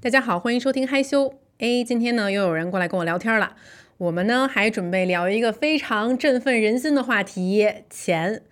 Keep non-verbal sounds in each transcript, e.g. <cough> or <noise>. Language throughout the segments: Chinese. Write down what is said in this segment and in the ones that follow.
大家好，欢迎收听嗨修。哎，今天呢又有人过来跟我聊天了。我们呢还准备聊一个非常振奋人心的话题——钱。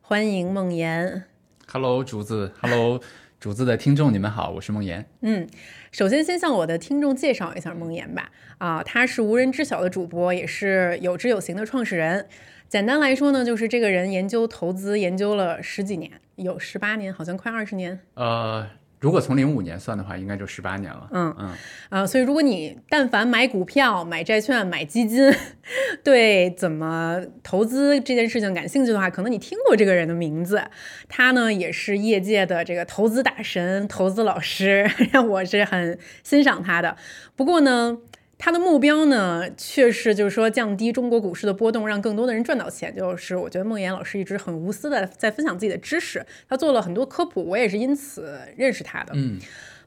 欢迎梦妍。Hello，竹子，Hello，<laughs> 竹子的听众，你们好，我是梦妍。嗯，首先先向我的听众介绍一下梦妍吧。啊，他是无人知晓的主播，也是有知有行的创始人。简单来说呢，就是这个人研究投资研究了十几年，有十八年，好像快二十年。呃，如果从零五年算的话，应该就十八年了。嗯嗯，啊，所以如果你但凡买股票、买债券、买基金，<laughs> 对怎么投资这件事情感兴趣的话，可能你听过这个人的名字。他呢也是业界的这个投资大神、投资老师，<laughs> 让我是很欣赏他的。不过呢。他的目标呢，却是就是说降低中国股市的波动，让更多的人赚到钱。就是我觉得梦岩老师一直很无私的在分享自己的知识，他做了很多科普，我也是因此认识他的。嗯，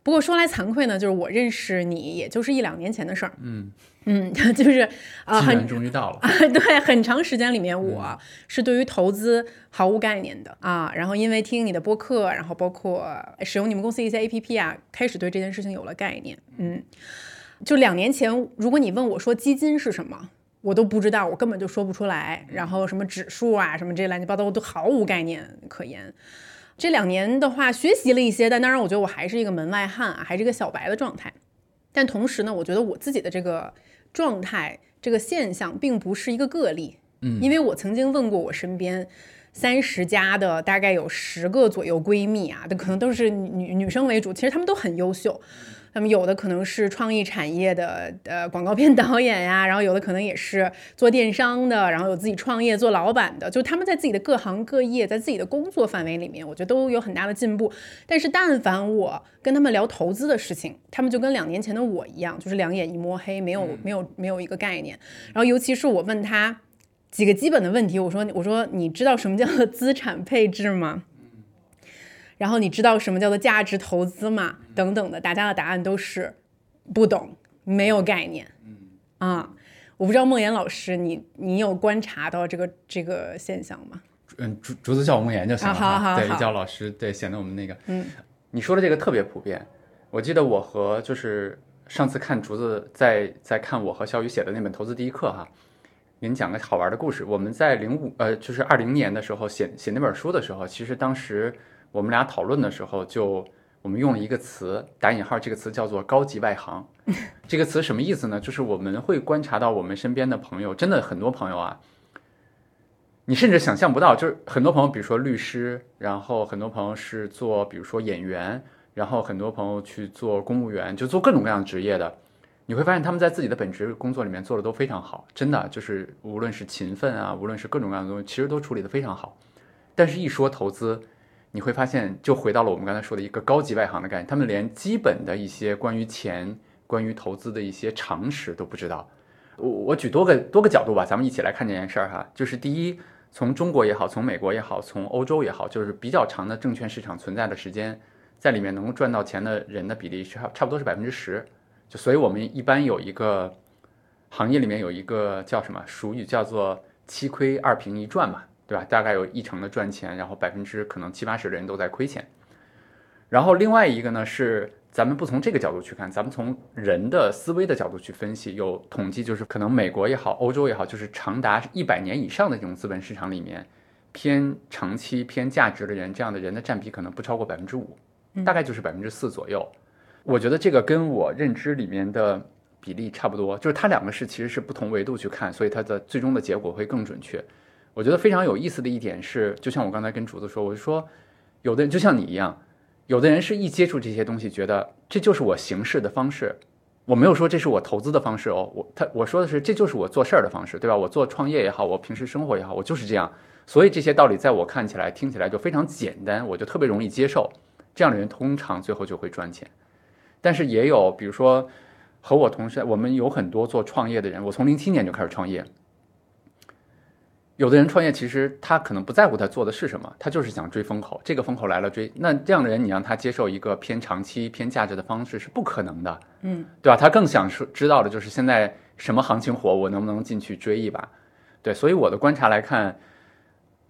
不过说来惭愧呢，就是我认识你也就是一两年前的事儿。嗯嗯，<laughs> <laughs> 就是啊，终于到了。<laughs> 对，很长时间里面我是对于投资毫无概念的啊。然后因为听你的播客，然后包括使用你们公司一些 APP 啊，开始对这件事情有了概念。嗯。就两年前，如果你问我说基金是什么，我都不知道，我根本就说不出来。然后什么指数啊，什么这乱七八糟，我都毫无概念可言。这两年的话，学习了一些，但当然，我觉得我还是一个门外汉啊，还是一个小白的状态。但同时呢，我觉得我自己的这个状态、这个现象，并不是一个个例。嗯，因为我曾经问过我身边三十加的大概有十个左右闺蜜啊，都可能都是女女生为主，其实她们都很优秀。那么有的可能是创意产业的呃广告片导演呀，然后有的可能也是做电商的，然后有自己创业做老板的，就他们在自己的各行各业，在自己的工作范围里面，我觉得都有很大的进步。但是但凡我跟他们聊投资的事情，他们就跟两年前的我一样，就是两眼一摸黑，没有没有没有一个概念。然后尤其是我问他几个基本的问题，我说我说你知道什么叫做资产配置吗？然后你知道什么叫做价值投资吗？等等的，大家的答案都是不懂，没有概念。嗯啊，我不知道梦妍老师，你你有观察到这个这个现象吗？嗯，竹竹子叫我梦妍就行了啊好好。对，好好叫老师，对，显得我们那个。嗯，你说的这个特别普遍。我记得我和就是上次看竹子在在看我和小雨写的那本《投资第一课》哈，给你讲个好玩的故事。我们在零五呃，就是二零年的时候写写那本书的时候，其实当时。我们俩讨论的时候，就我们用了一个词，打引号，这个词叫做“高级外行”。<laughs> 这个词什么意思呢？就是我们会观察到我们身边的朋友，真的很多朋友啊，你甚至想象不到，就是很多朋友，比如说律师，然后很多朋友是做，比如说演员，然后很多朋友去做公务员，就做各种各样职业的。你会发现他们在自己的本职工作里面做的都非常好，真的就是无论是勤奋啊，无论是各种各样的东西，其实都处理的非常好。但是，一说投资，你会发现，就回到了我们刚才说的一个高级外行的概念，他们连基本的一些关于钱、关于投资的一些常识都不知道。我我举多个多个角度吧，咱们一起来看这件事儿哈。就是第一，从中国也好，从美国也好，从欧洲也好，就是比较长的证券市场存在的时间，在里面能够赚到钱的人的比例差差不多是百分之十。就所以我们一般有一个行业里面有一个叫什么俗语，叫做七亏二平一赚嘛。对吧？大概有一成的赚钱，然后百分之可能七八十的人都在亏钱。然后另外一个呢是，咱们不从这个角度去看，咱们从人的思维的角度去分析。有统计就是，可能美国也好，欧洲也好，就是长达一百年以上的这种资本市场里面，偏长期偏价值的人，这样的人的占比可能不超过百分之五，大概就是百分之四左右。我觉得这个跟我认知里面的比例差不多，就是它两个是其实是不同维度去看，所以它的最终的结果会更准确。我觉得非常有意思的一点是，就像我刚才跟竹子说，我就说，有的人就像你一样，有的人是一接触这些东西，觉得这就是我行事的方式。我没有说这是我投资的方式哦，我他我说的是这就是我做事儿的方式，对吧？我做创业也好，我平时生活也好，我就是这样。所以这些道理在我看起来、听起来就非常简单，我就特别容易接受。这样的人通常最后就会赚钱。但是也有，比如说和我同事，我们有很多做创业的人，我从零七年就开始创业。有的人创业，其实他可能不在乎他做的是什么，他就是想追风口。这个风口来了追，那这样的人，你让他接受一个偏长期、偏价值的方式是不可能的，嗯，对吧？他更想说知道的就是现在什么行情火，我能不能进去追一把？对，所以我的观察来看，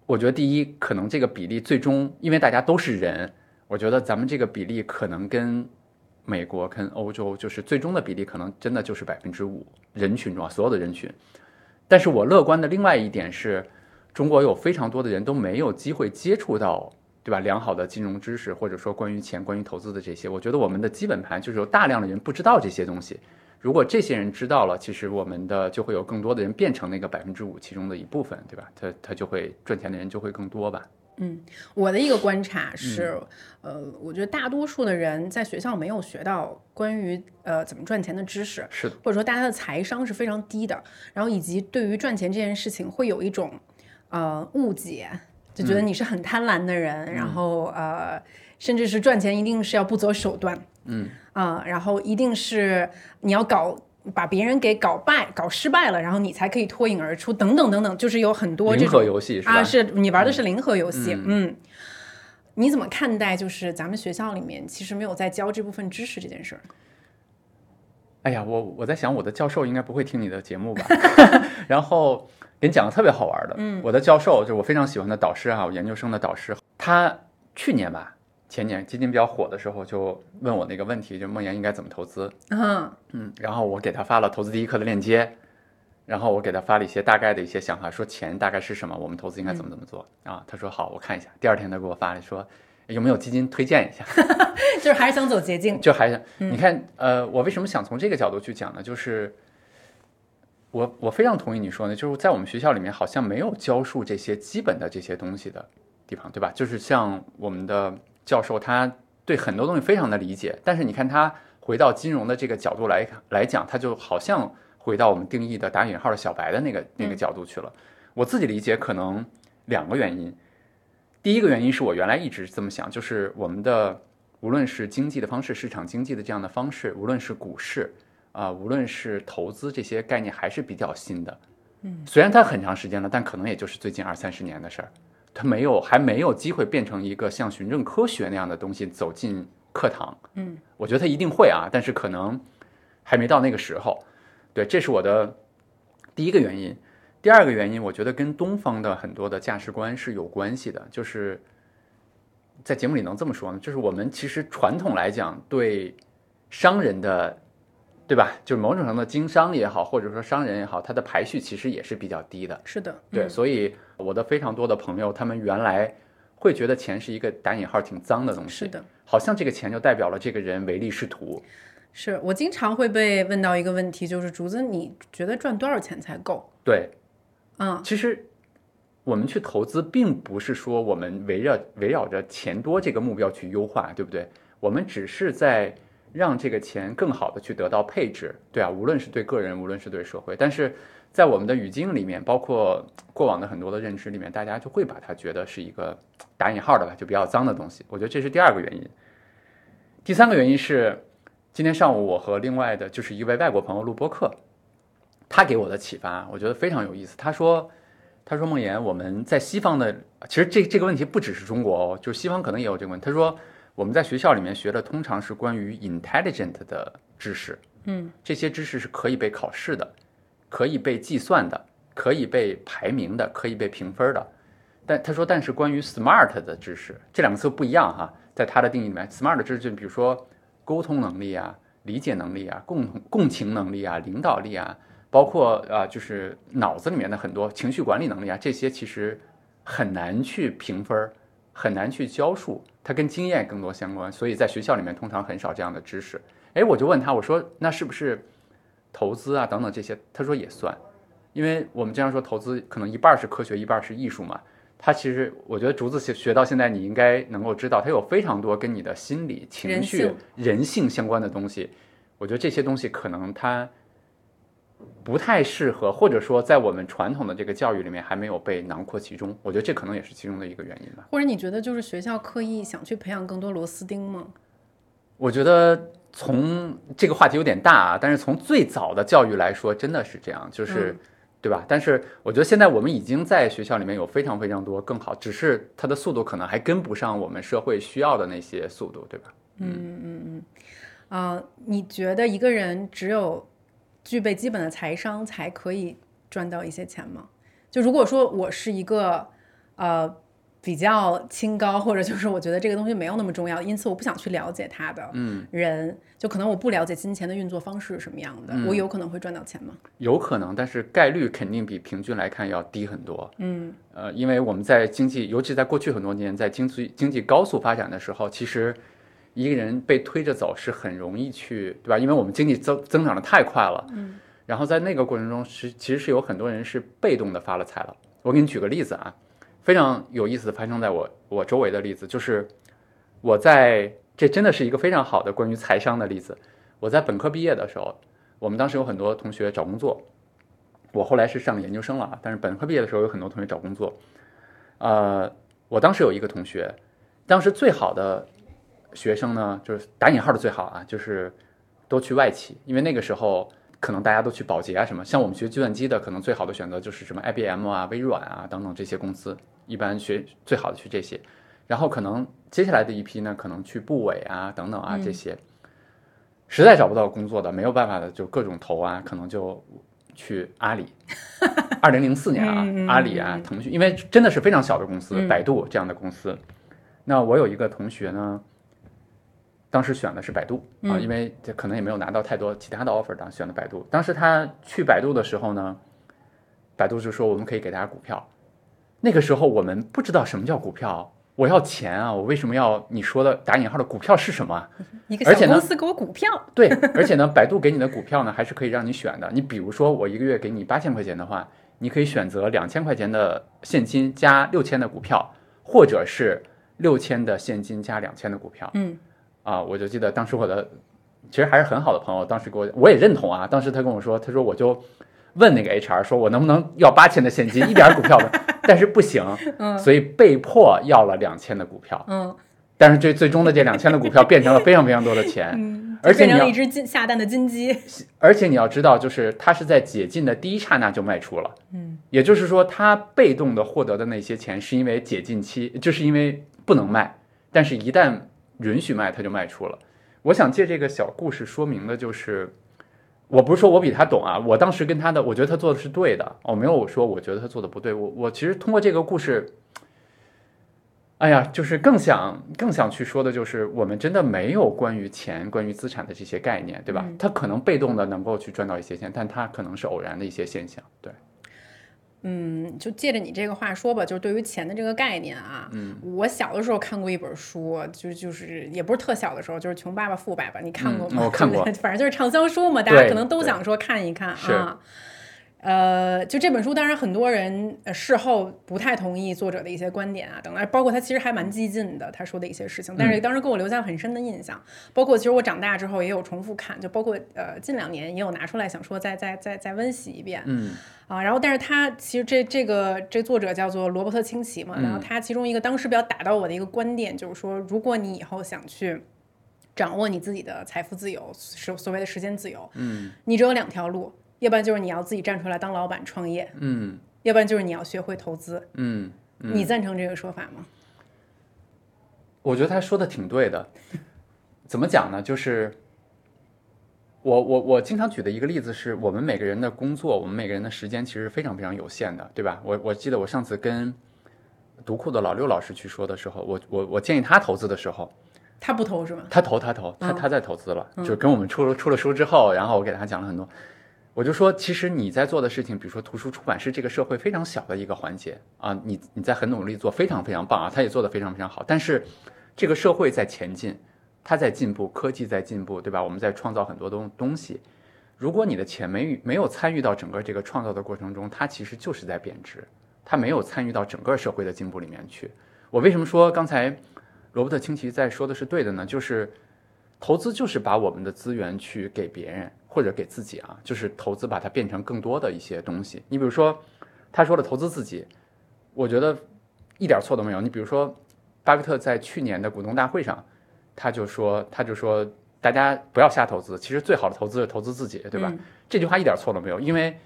我觉得第一，可能这个比例最终，因为大家都是人，我觉得咱们这个比例可能跟美国跟欧洲，就是最终的比例可能真的就是百分之五人群中啊，所有的人群。但是我乐观的另外一点是，中国有非常多的人都没有机会接触到，对吧？良好的金融知识，或者说关于钱、关于投资的这些，我觉得我们的基本盘就是有大量的人不知道这些东西。如果这些人知道了，其实我们的就会有更多的人变成那个百分之五其中的一部分，对吧？他他就会赚钱的人就会更多吧。嗯，我的一个观察是，呃，我觉得大多数的人在学校没有学到关于呃怎么赚钱的知识，是的，或者说大家的财商是非常低的，然后以及对于赚钱这件事情会有一种呃误解，就觉得你是很贪婪的人，然后呃，甚至是赚钱一定是要不择手段，嗯。啊、然后一定是你要搞。把别人给搞败、搞失败了，然后你才可以脱颖而出，等等等等，就是有很多这种游戏是吧？啊，是你玩的是零和游戏，嗯，你怎么看待就是咱们学校里面其实没有在教这部分知识这件事儿？哎呀，我我在想，我的教授应该不会听你的节目吧？<laughs> <laughs> 然后给你讲个特别好玩的，嗯，我的教授就是我非常喜欢的导师啊，我研究生的导师，他去年吧，前年基金比较火的时候，就问我那个问题，就梦岩应该怎么投资？嗯嗯，然后我给他发了投资第一课的链接，然后我给他发了一些大概的一些想法，说钱大概是什么，我们投资应该怎么怎么做、啊？他说好，我看一下。第二天他给我发了说有没有基金推荐一下。<laughs> 就是还是想走捷径，就还想你看，呃，我为什么想从这个角度去讲呢？就是我我非常同意你说呢，就是在我们学校里面好像没有教授这些基本的这些东西的地方，对吧？就是像我们的教授，他对很多东西非常的理解，但是你看他回到金融的这个角度来来讲，他就好像回到我们定义的打引号的小白的那个那个角度去了。我自己理解可能两个原因，第一个原因是我原来一直这么想，就是我们的。无论是经济的方式、市场经济的这样的方式，无论是股市啊、无论是投资这些概念，还是比较新的。嗯，虽然它很长时间了，但可能也就是最近二三十年的事儿。它没有还没有机会变成一个像循证科学那样的东西走进课堂。嗯，我觉得它一定会啊，但是可能还没到那个时候。对，这是我的第一个原因。第二个原因，我觉得跟东方的很多的价值观是有关系的，就是。在节目里能这么说呢？就是我们其实传统来讲，对商人的，对吧？就是某种程度的经商也好，或者说商人也好，他的排序其实也是比较低的。是的，对，嗯所以我的非常多的朋友，他们原来会觉得钱是一个打引号挺脏的东西，是的，好像这个钱就代表了这个人唯利是图。是我经常会被问到一个问题，就是竹子，你觉得赚多少钱才够？对，嗯，其实我们去投资，并不是说我们围绕围绕着钱多这个目标去优化，对不对？我们只是在让这个钱更好的去得到配置，对啊，无论是对个人，无论是对社会，但是在我们的语境里面，包括过往的很多的认知里面，大家就会把它觉得是一个打引号的吧，就比较脏的东西。我觉得这是第二个原因。第三个原因是，今天上午我和另外的就是一位外国朋友录播客，他给我的启发，我觉得非常有意思。他说。他说：“梦妍，我们在西方的，其实这这个问题不只是中国哦，就是西方可能也有这个问题。他说我们在学校里面学的通常是关于 intelligent 的知识，嗯，这些知识是可以被考试的，可以被计算的，可以被排名的，可以被评分的。但他说，但是关于 smart 的知识，这两个词不一样哈，在他的定义里面，smart 的知识就比如说沟通能力啊、理解能力啊、共同共情能力啊、领导力啊。”包括啊、呃，就是脑子里面的很多情绪管理能力啊，这些其实很难去评分，很难去教述，它跟经验更多相关，所以在学校里面通常很少这样的知识。哎，我就问他，我说那是不是投资啊等等这些？他说也算，因为我们经常说投资可能一半是科学，一半是艺术嘛。他其实我觉得竹子学学到现在，你应该能够知道，它有非常多跟你的心理、情绪、人性人性相关的东西。我觉得这些东西可能它。不太适合，或者说在我们传统的这个教育里面还没有被囊括其中，我觉得这可能也是其中的一个原因吧。或者你觉得就是学校刻意想去培养更多螺丝钉吗？我觉得从这个话题有点大啊，但是从最早的教育来说，真的是这样，就是、嗯对吧？但是我觉得现在我们已经在学校里面有非常非常多更好，只是它的速度可能还跟不上我们社会需要的那些速度，对吧？嗯嗯嗯啊、你觉得一个人只有具备基本的财商才可以赚到一些钱吗？就如果说我是一个呃比较清高，或者就是我觉得这个东西没有那么重要，因此我不想去了解它的嗯，人，就可能我不了解金钱的运作方式是什么样的，嗯我有可能会赚到钱吗？有可能，但是概率肯定比平均来看要低很多。嗯呃，因为我们在经济，尤其在过去很多年，在经济经济高速发展的时候，其实一个人被推着走是很容易去，对吧？因为我们经济增增长的太快了，嗯，然后在那个过程中，是其实是有很多人是被动的发了财了。我给你举个例子啊，非常有意思的发生在我我周围的例子，就是我在这真的是一个非常好的关于财商的例子。我在本科毕业的时候，我们当时有很多同学找工作，我后来是上研究生了啊，但是本科毕业的时候有很多同学找工作。呃，我当时有一个同学，当时最好的学生呢，就是打引号的最好啊，就是都去外企，因为那个时候可能大家都去保洁啊什么，像我们学计算机的，可能最好的选择就是什么 IBM 啊、微软啊等等这些公司，一般学最好的去这些，然后可能接下来的一批呢，可能去部委啊等等啊这些，实在找不到工作的，没有办法的就各种投啊，可能就去阿里。<laughs> 二零零四年啊阿里啊、腾讯，因为真的是非常小的公司，嗯百度这样的公司。那我有一个同学呢，当时选的是百度啊，嗯因为这可能也没有拿到太多其他的 offer，当时选的百度。当时他去百度的时候呢，百度就说我们可以给大家股票。那个时候我们不知道什么叫股票，我要钱啊，我为什么要你说的打引号的股票是什么？<laughs> 一个而且呢小公司给我股票，对，而且呢，百度给你的股票呢，还是可以让你选的。你比如说，我一个月给你八千块钱的话，你可以选择两千块钱的现金加六千的股票，或者是六千的现金加两千的股票。嗯啊，我就记得当时我的其实还是很好的朋友，当时给我我也认同啊。当时他跟我说，他说我就问那个 HR 说，我能不能要八千的现金，一点儿股票的，<laughs> 但是不行，嗯所以被迫要了两千的股票。嗯 <laughs> 但是这最终的这两千的股票变成了非常非常多的钱，嗯，而且变成了一只金下蛋的金鸡，而且你要知道，就是它是在解禁的第一刹那就卖出了，嗯也就是说，他被动的获得的那些钱，是因为解禁期，就是因为不能卖，但是一旦允许卖，他就卖出了。我想借这个小故事说明的就是，我不是说我比他懂啊，我当时跟他的，我觉得他做的是对的，我没有说我觉得他做的不对，我我其实通过这个故事。哎呀，就是更想更想去说的，就是我们真的没有关于钱、关于资产的这些概念，对吧？嗯他可能被动的能够去赚到一些钱，但他可能是偶然的一些现象，对。嗯，就借着你这个话说吧，就是对于钱的这个概念啊，嗯，我小的时候看过一本书，就就是也不是特小的时候，就是《穷爸爸富爸爸》，你看过吗？嗯我看过 <laughs> 反正就是畅销书嘛，大家可能都想说看一看啊。呃，就这本书，当然很多人呃事后不太同意作者的一些观点啊，等等，包括他其实还蛮激进的，他说的一些事情，但是当时给我留下了很深的印象。包括其实我长大之后也有重复看，就包括呃近两年也有拿出来想说再再再再温习一遍。嗯啊，然后但是他其实这这个这作者叫做罗伯特清崎嘛，然后嗯他其中一个当时比较打到我的一个观点就是说，如果你以后想去掌握你自己的财富自由，所所谓的时间自由，嗯你只有两条路，要不然就是你要自己站出来当老板创业，嗯要不然就是你要学会投资。嗯嗯，你赞成这个说法吗？我觉得他说的挺对的。怎么讲呢？就是我我我经常举的一个例子是我们每个人的工作，我们每个人的时间其实非常非常有限的，对吧？我我记得我上次跟读库的老六老师去说的时候，我我我建议他投资的时候，他不投是吗？他投他投他嗯他在投资了，就是跟我们出了出了书之后，然后我给他讲了很多，我就说，其实你在做的事情，比如说图书出版是这个社会非常小的一个环节啊，你你在很努力做，非常非常棒啊，他也做得非常非常好，但是这个社会在前进，它在进步，科技在进步，对吧？我们在创造很多东东西。如果你的钱没没有参与到整个这个创造的过程中，它其实就是在贬值，它没有参与到整个社会的进步里面去。我为什么说刚才罗伯特清崎在说的是对的呢？就是投资就是把我们的资源去给别人或者给自己啊，就是投资把它变成更多的一些东西。你比如说，他说的投资自己，我觉得一点错都没有。你比如说，巴菲特在去年的股东大会上，他就说，他就说大家不要瞎投资，其实最好的投资是投资自己，对吧？嗯这句话一点错都没有，因为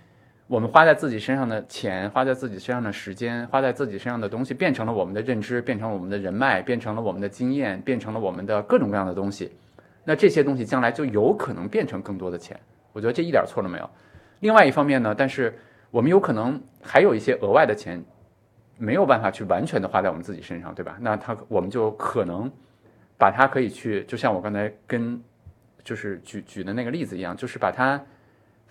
我们花在自己身上的钱，花在自己身上的时间，花在自己身上的东西，变成了我们的认知，变成了我们的人脉，变成了我们的经验，变成了我们的各种各样的东西。那这些东西将来就有可能变成更多的钱，我觉得这一点错都没有。另外一方面呢，但是我们有可能还有一些额外的钱，没有办法去完全的花在我们自己身上，对吧？那他我们就可能把它可以去，就像我刚才跟就是举举的那个例子一样，就是把它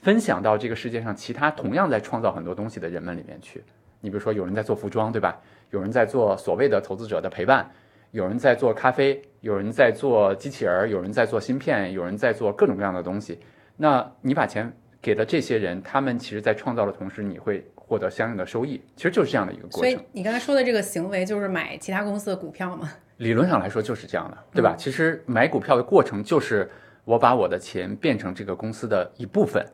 分享到这个世界上其他同样在创造很多东西的人们里面去。你比如说，有人在做服装，对吧？有人在做所谓的投资者的陪伴，有人在做咖啡，有人在做机器人，有人在做芯片，有人在做各种各样的东西。那你把钱给了这些人，他们其实在创造的同时，你会获得相应的收益，其实就是这样的一个过程所以程。你刚才说的这个行为就是买其他公司的股票吗？理论上来说就是这样的，对吧？其实买股票的过程就是我把我的钱变成这个公司的一部分，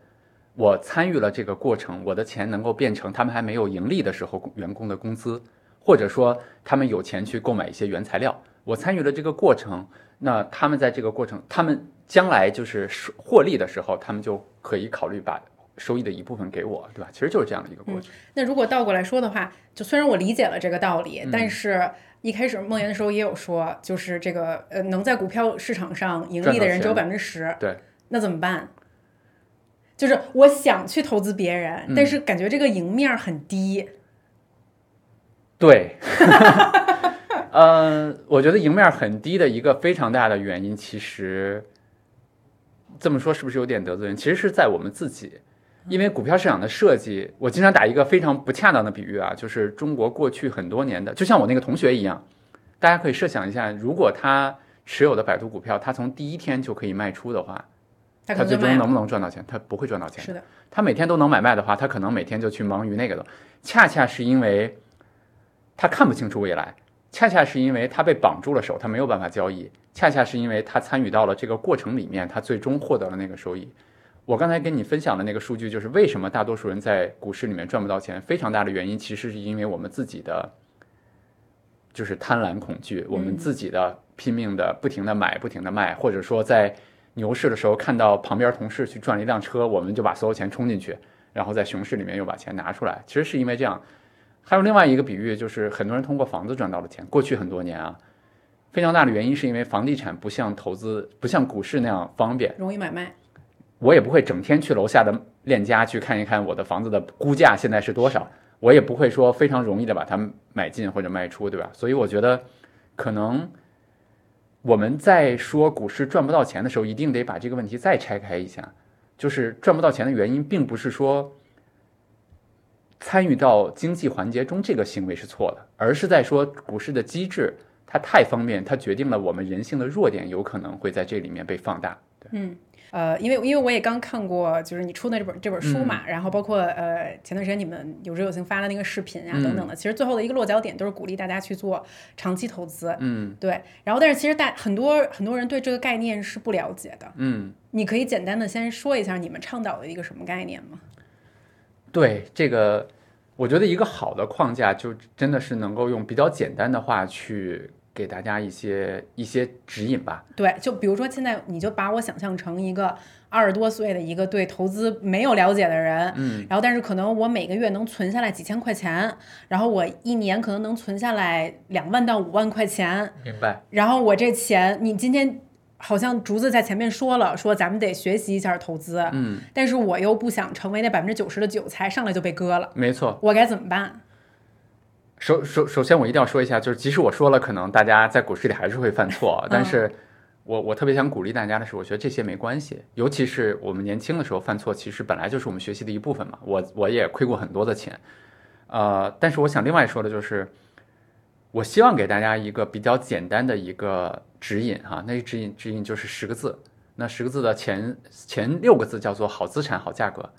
我参与了这个过程，我的钱能够变成他们还没有盈利的时候员工的工资，或者说他们有钱去购买一些原材料，我参与了这个过程，那他们在这个过程，他们将来就是获利的时候，他们就可以考虑把收益的一部分给我，对吧？其实就是这样的一个过程。那如果倒过来说的话，就虽然我理解了这个道理，但是一开始梦妍的时候也有说，就是这个呃，能在股票市场上盈利的人只有百分之十，对，那怎么办？就是我想去投资别人，但是感觉这个赢面很低。对，<laughs> 呃，我觉得赢面很低的一个非常大的原因，其实这么说是不是有点得罪人？其实是在我们自己，因为股票市场的设计，我经常打一个非常不恰当的比喻啊，就是中国过去很多年的，就像我那个同学一样，大家可以设想一下，如果他持有的百度股票，他从第一天就可以卖出的话，他最终能不能赚到钱？他不会赚到钱。是的，他每天都能买卖的话，他可能每天就去忙于那个了。恰恰是因为他看不清楚未来，恰恰是因为他被绑住了手，他没有办法交易，恰恰是因为他参与到了这个过程里面，他最终获得了那个收益。我刚才跟你分享的那个数据，就是为什么大多数人在股市里面赚不到钱，非常大的原因其实是因为我们自己的就是贪婪恐惧，我们自己的拼命的不停的买，不停的卖，或者说在牛市的时候看到旁边同事去赚了一辆车，我们就把所有钱冲进去，然后在熊市里面又把钱拿出来。其实是因为这样。还有另外一个比喻，就是很多人通过房子赚到了钱。过去很多年啊，非常大的原因是因为房地产不像投资，不像股市那样方便。容易买卖。我也不会整天去楼下的链家去看一看我的房子的估价现在是多少，我也不会说非常容易的把它买进或者卖出，对吧？所以我觉得，可能我们在说股市赚不到钱的时候，一定得把这个问题再拆开一下，就是赚不到钱的原因，并不是说参与到经济环节中这个行为是错的，而是在说股市的机制它太方便，它决定了我们人性的弱点有可能会在这里面被放大。嗯，呃，因为因为我也刚看过，就是你出的这本这本书嗯嘛，然后包括呃前段时间你们有志有行发的那个视频啊嗯等等的，其实最后的一个落脚点都是鼓励大家去做长期投资。嗯对，然后但是其实大很多很多人对这个概念是不了解的，嗯，你可以简单的先说一下你们倡导的一个什么概念吗？对这个，我觉得一个好的框架就真的是能够用比较简单的话去给大家一些一些指引吧。对，就比如说现在你就把我想象成一个二十多岁的一个对投资没有了解的人，嗯，然后但是可能我每个月能存下来几千块钱，然后我一年可能能存下来两万到五万块钱，明白。然后我这钱，你今天好像竹子在前面说了，说咱们得学习一下投资，嗯，但是我又不想成为那百分之九十的韭菜，上来就被割了，没错。我该怎么办？首首首先，我一定要说一下，就是即使我说了，可能大家在股市里还是会犯错，但是我我特别想鼓励大家的是，我觉得这些没关系，尤其是我们年轻的时候犯错，其实本来就是我们学习的一部分嘛。我我也亏过很多的钱，呃，但是我想另外说的就是，我希望给大家一个比较简单的一个指引哈，那指引指引就是十个字，那十个字的前前六个字叫做好资产好价格，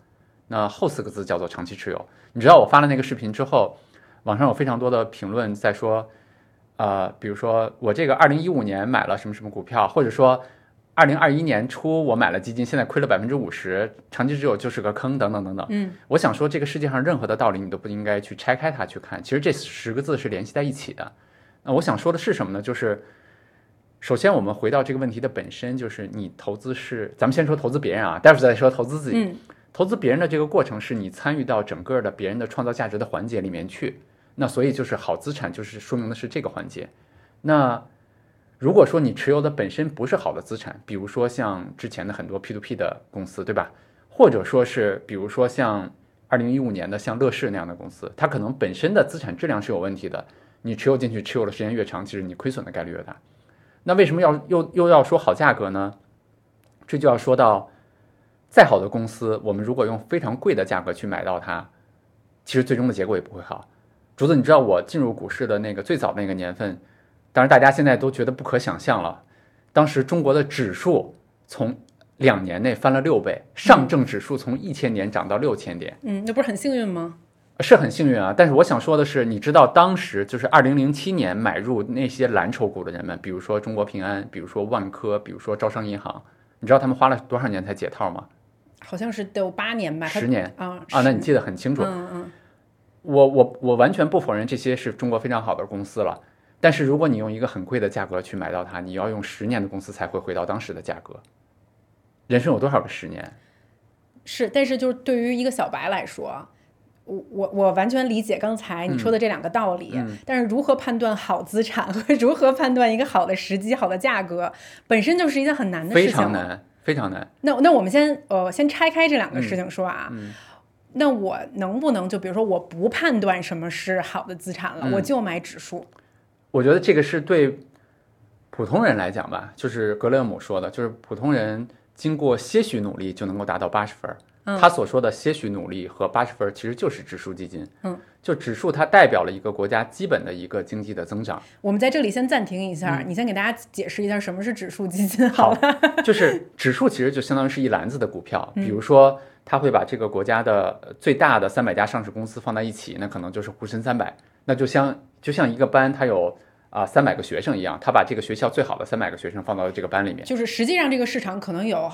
那后四个字叫做长期持有。你知道我发了那个视频之后。网上有非常多的评论在说，呃，比如说我这个二零一五年买了什么什么股票，或者说二零二一年初我买了基金，现在亏了百分之五十，长期持有就是个坑，等等等等。嗯，我想说，这个世界上任何的道理你都不应该去拆开它去看，其实这十个字是联系在一起的。那我想说的是什么呢？就是首先我们回到这个问题的本身，就是你投资是，咱们先说投资别人啊，待会儿再说投资自己。嗯投资别人的这个过程是你参与到整个的别人的创造价值的环节里面去，那所以就是好资产就是说明的是这个环节。那如果说你持有的本身不是好的资产，比如说像之前的很多 P to P 的公司，对吧？或者说是比如说像二零一五年的像乐视那样的公司，它可能本身的资产质量是有问题的，你持有进去持有的时间越长，其实你亏损的概率越大。那为什么要又又要说好价格呢？这就要说到，再好的公司，我们如果用非常贵的价格去买到它，其实最终的结果也不会好。竹子，你知道我进入股市的那个最早那个年份，当然大家现在都觉得不可想象了。当时中国的指数从两年内翻了六倍，上证指数从一千点涨到六千点，嗯，那不是很幸运吗？是很幸运啊。但是我想说的是，你知道当时就是二零零七年买入那些蓝筹股的人们，比如说中国平安，比如说万科，比如说招商银行，你知道他们花了多少年才解套吗？好像是得有八年吧，十年啊啊，那你记得很清楚。嗯嗯，我我我完全不否认这些是中国非常好的公司了，但是如果你用一个很贵的价格去买到它，你要用十年的公司才会回到当时的价格。人生有多少个十年？是，但是就是对于一个小白来说，我我我完全理解刚才你说的这两个道理，嗯但是如何判断好资产和如何判断一个好的时机、好的价格，本身就是一件很难的事情非情。常难，非常难。那那我们先呃先拆开这两个事嗯情说啊。那我能不能就比如说我不判断什么是好的资产了，嗯我就买指数？我觉得这个是对普通人来讲吧，就是格雷厄姆说的，就是普通人经过些许努力就能够达到八十分他所说的些许努力和八十分儿其实就是指数基金。嗯，就指数它代表了一个国家基本的一个经济的增长。我们在这里先暂停一下，你先给大家解释一下什么是指数基金嗯好了。<laughs> 就是指数其实就相当于是一篮子的股票，嗯比如说他会把这个国家的呃最大的三百家上市公司放在一起，那可能就是沪深三百，那就像就像一个班它有啊三百个学生一样，他把这个学校最好的三百个学生放到这个班里面，就是实际上这个市场可能有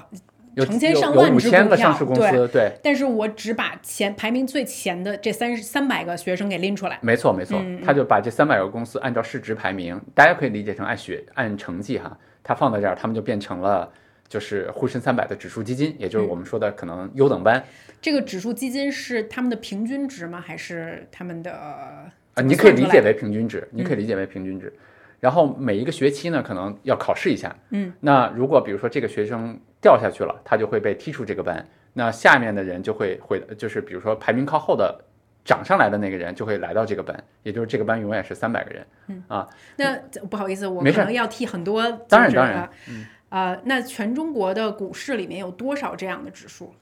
有成千上万只股票千个上市公司，对，但是我只把前排名最前的这三三百个学生给拎出来。没错没错，嗯他就把这三百个公司按照市值排名，大家可以理解成按学按成绩哈，他放在这儿，他们就变成了。就是沪深三百的指数基金，也就是我们说的可能优等班。这个指数基金是他们的平均值吗？还是他们的？啊，你可以理解为平均值，你可以理解为平均值。然后每一个学期呢，可能要考试一下。嗯，那如果比如说这个学生掉下去了，他就会被踢出这个班。那下面的人就会回，就是比如说排名靠后的涨上来的那个人就会来到这个班，也就是这个班永远是三百个人。嗯啊那不好意思，我没事可能要替很多当然就是当然呃，那全中国的股市里面有多少这样的指数？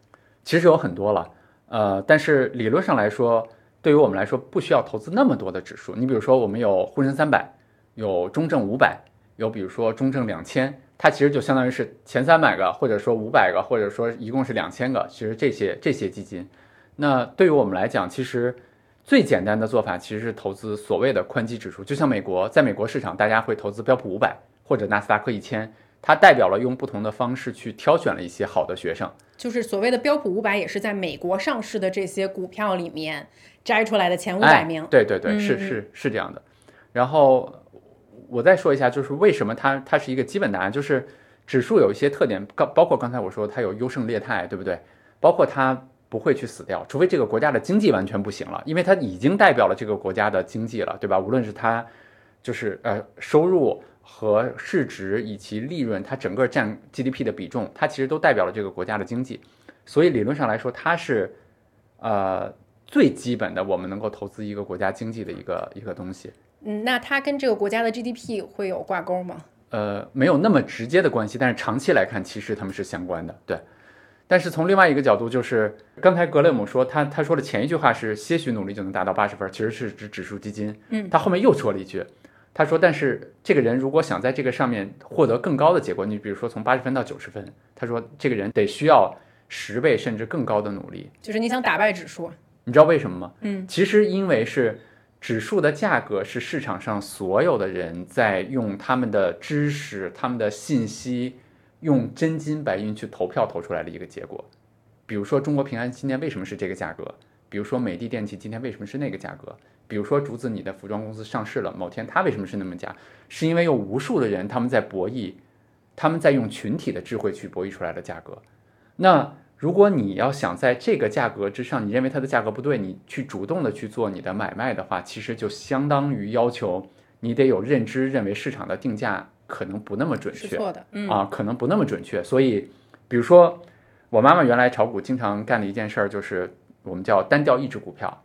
其实有很多了，呃，但是理论上来说，对于我们来说不需要投资那么多的指数。你比如说，我们有沪深三百，有中证五百，有比如说中证两千，它其实就相当于是前三百个，或者说五百个，或者说一共是两千个。其实这些这些基金，那对于我们来讲，其实最简单的做法其实是投资所谓的宽基指数，就像美国，在美国市场，大家会投资标普五百或者纳斯达克一千，它代表了用不同的方式去挑选了一些好的学生。就是所谓的标普五百，也是在美国上市的这些股票里面摘出来的前五哎百名。对对对，是是是这样的。然后我再说一下，就是为什么它它是一个基本答案，就是指数有一些特点，刚包括刚才我说它有优胜劣汰，对不对？包括它不会去死掉，除非这个国家的经济完全不行了，因为它已经代表了这个国家的经济了，对吧？无论是它就是呃收入和市值以及利润，它整个占 GDP 的比重，它其实都代表了这个国家的经济，所以理论上来说，它是呃最基本的我们能够投资一个国家经济的一个一个东西。嗯，那它跟这个国家的 GDP 会有挂钩吗？呃，没有那么直接的关系，但是长期来看，其实他们是相关的。对，但是从另外一个角度，就是刚才格雷姆说他他说的前一句话是些许努力就能达到八十分，其实是指指数基金。嗯，他后面又说了一句，他说，但是这个人如果想在这个上面获得更高的结果，你比如说从八十分到九十分，他说这个人得需要十倍甚至更高的努力。就是你想打败指数，你知道为什么吗？嗯，其实因为是指数的价格是市场上所有的人在用他们的知识、他们的信息，用真金白银去投票投出来的一个结果。比如说中国平安今天为什么是这个价格？比如说美的电器今天为什么是那个价格？比如说竹子你的服装公司上市了，某天它为什么是那么价？是因为有无数的人他们在博弈，他们在用群体的智慧去博弈出来的价格。那如果你要想在这个价格之上，你认为它的价格不对，你去主动的去做你的买卖的话，其实就相当于要求你得有认知，认为市场的定价可能不那么准确是错的。嗯，啊，可能不那么准确。所以，比如说我妈妈原来炒股经常干的一件事儿就是，我们叫单调一只股票。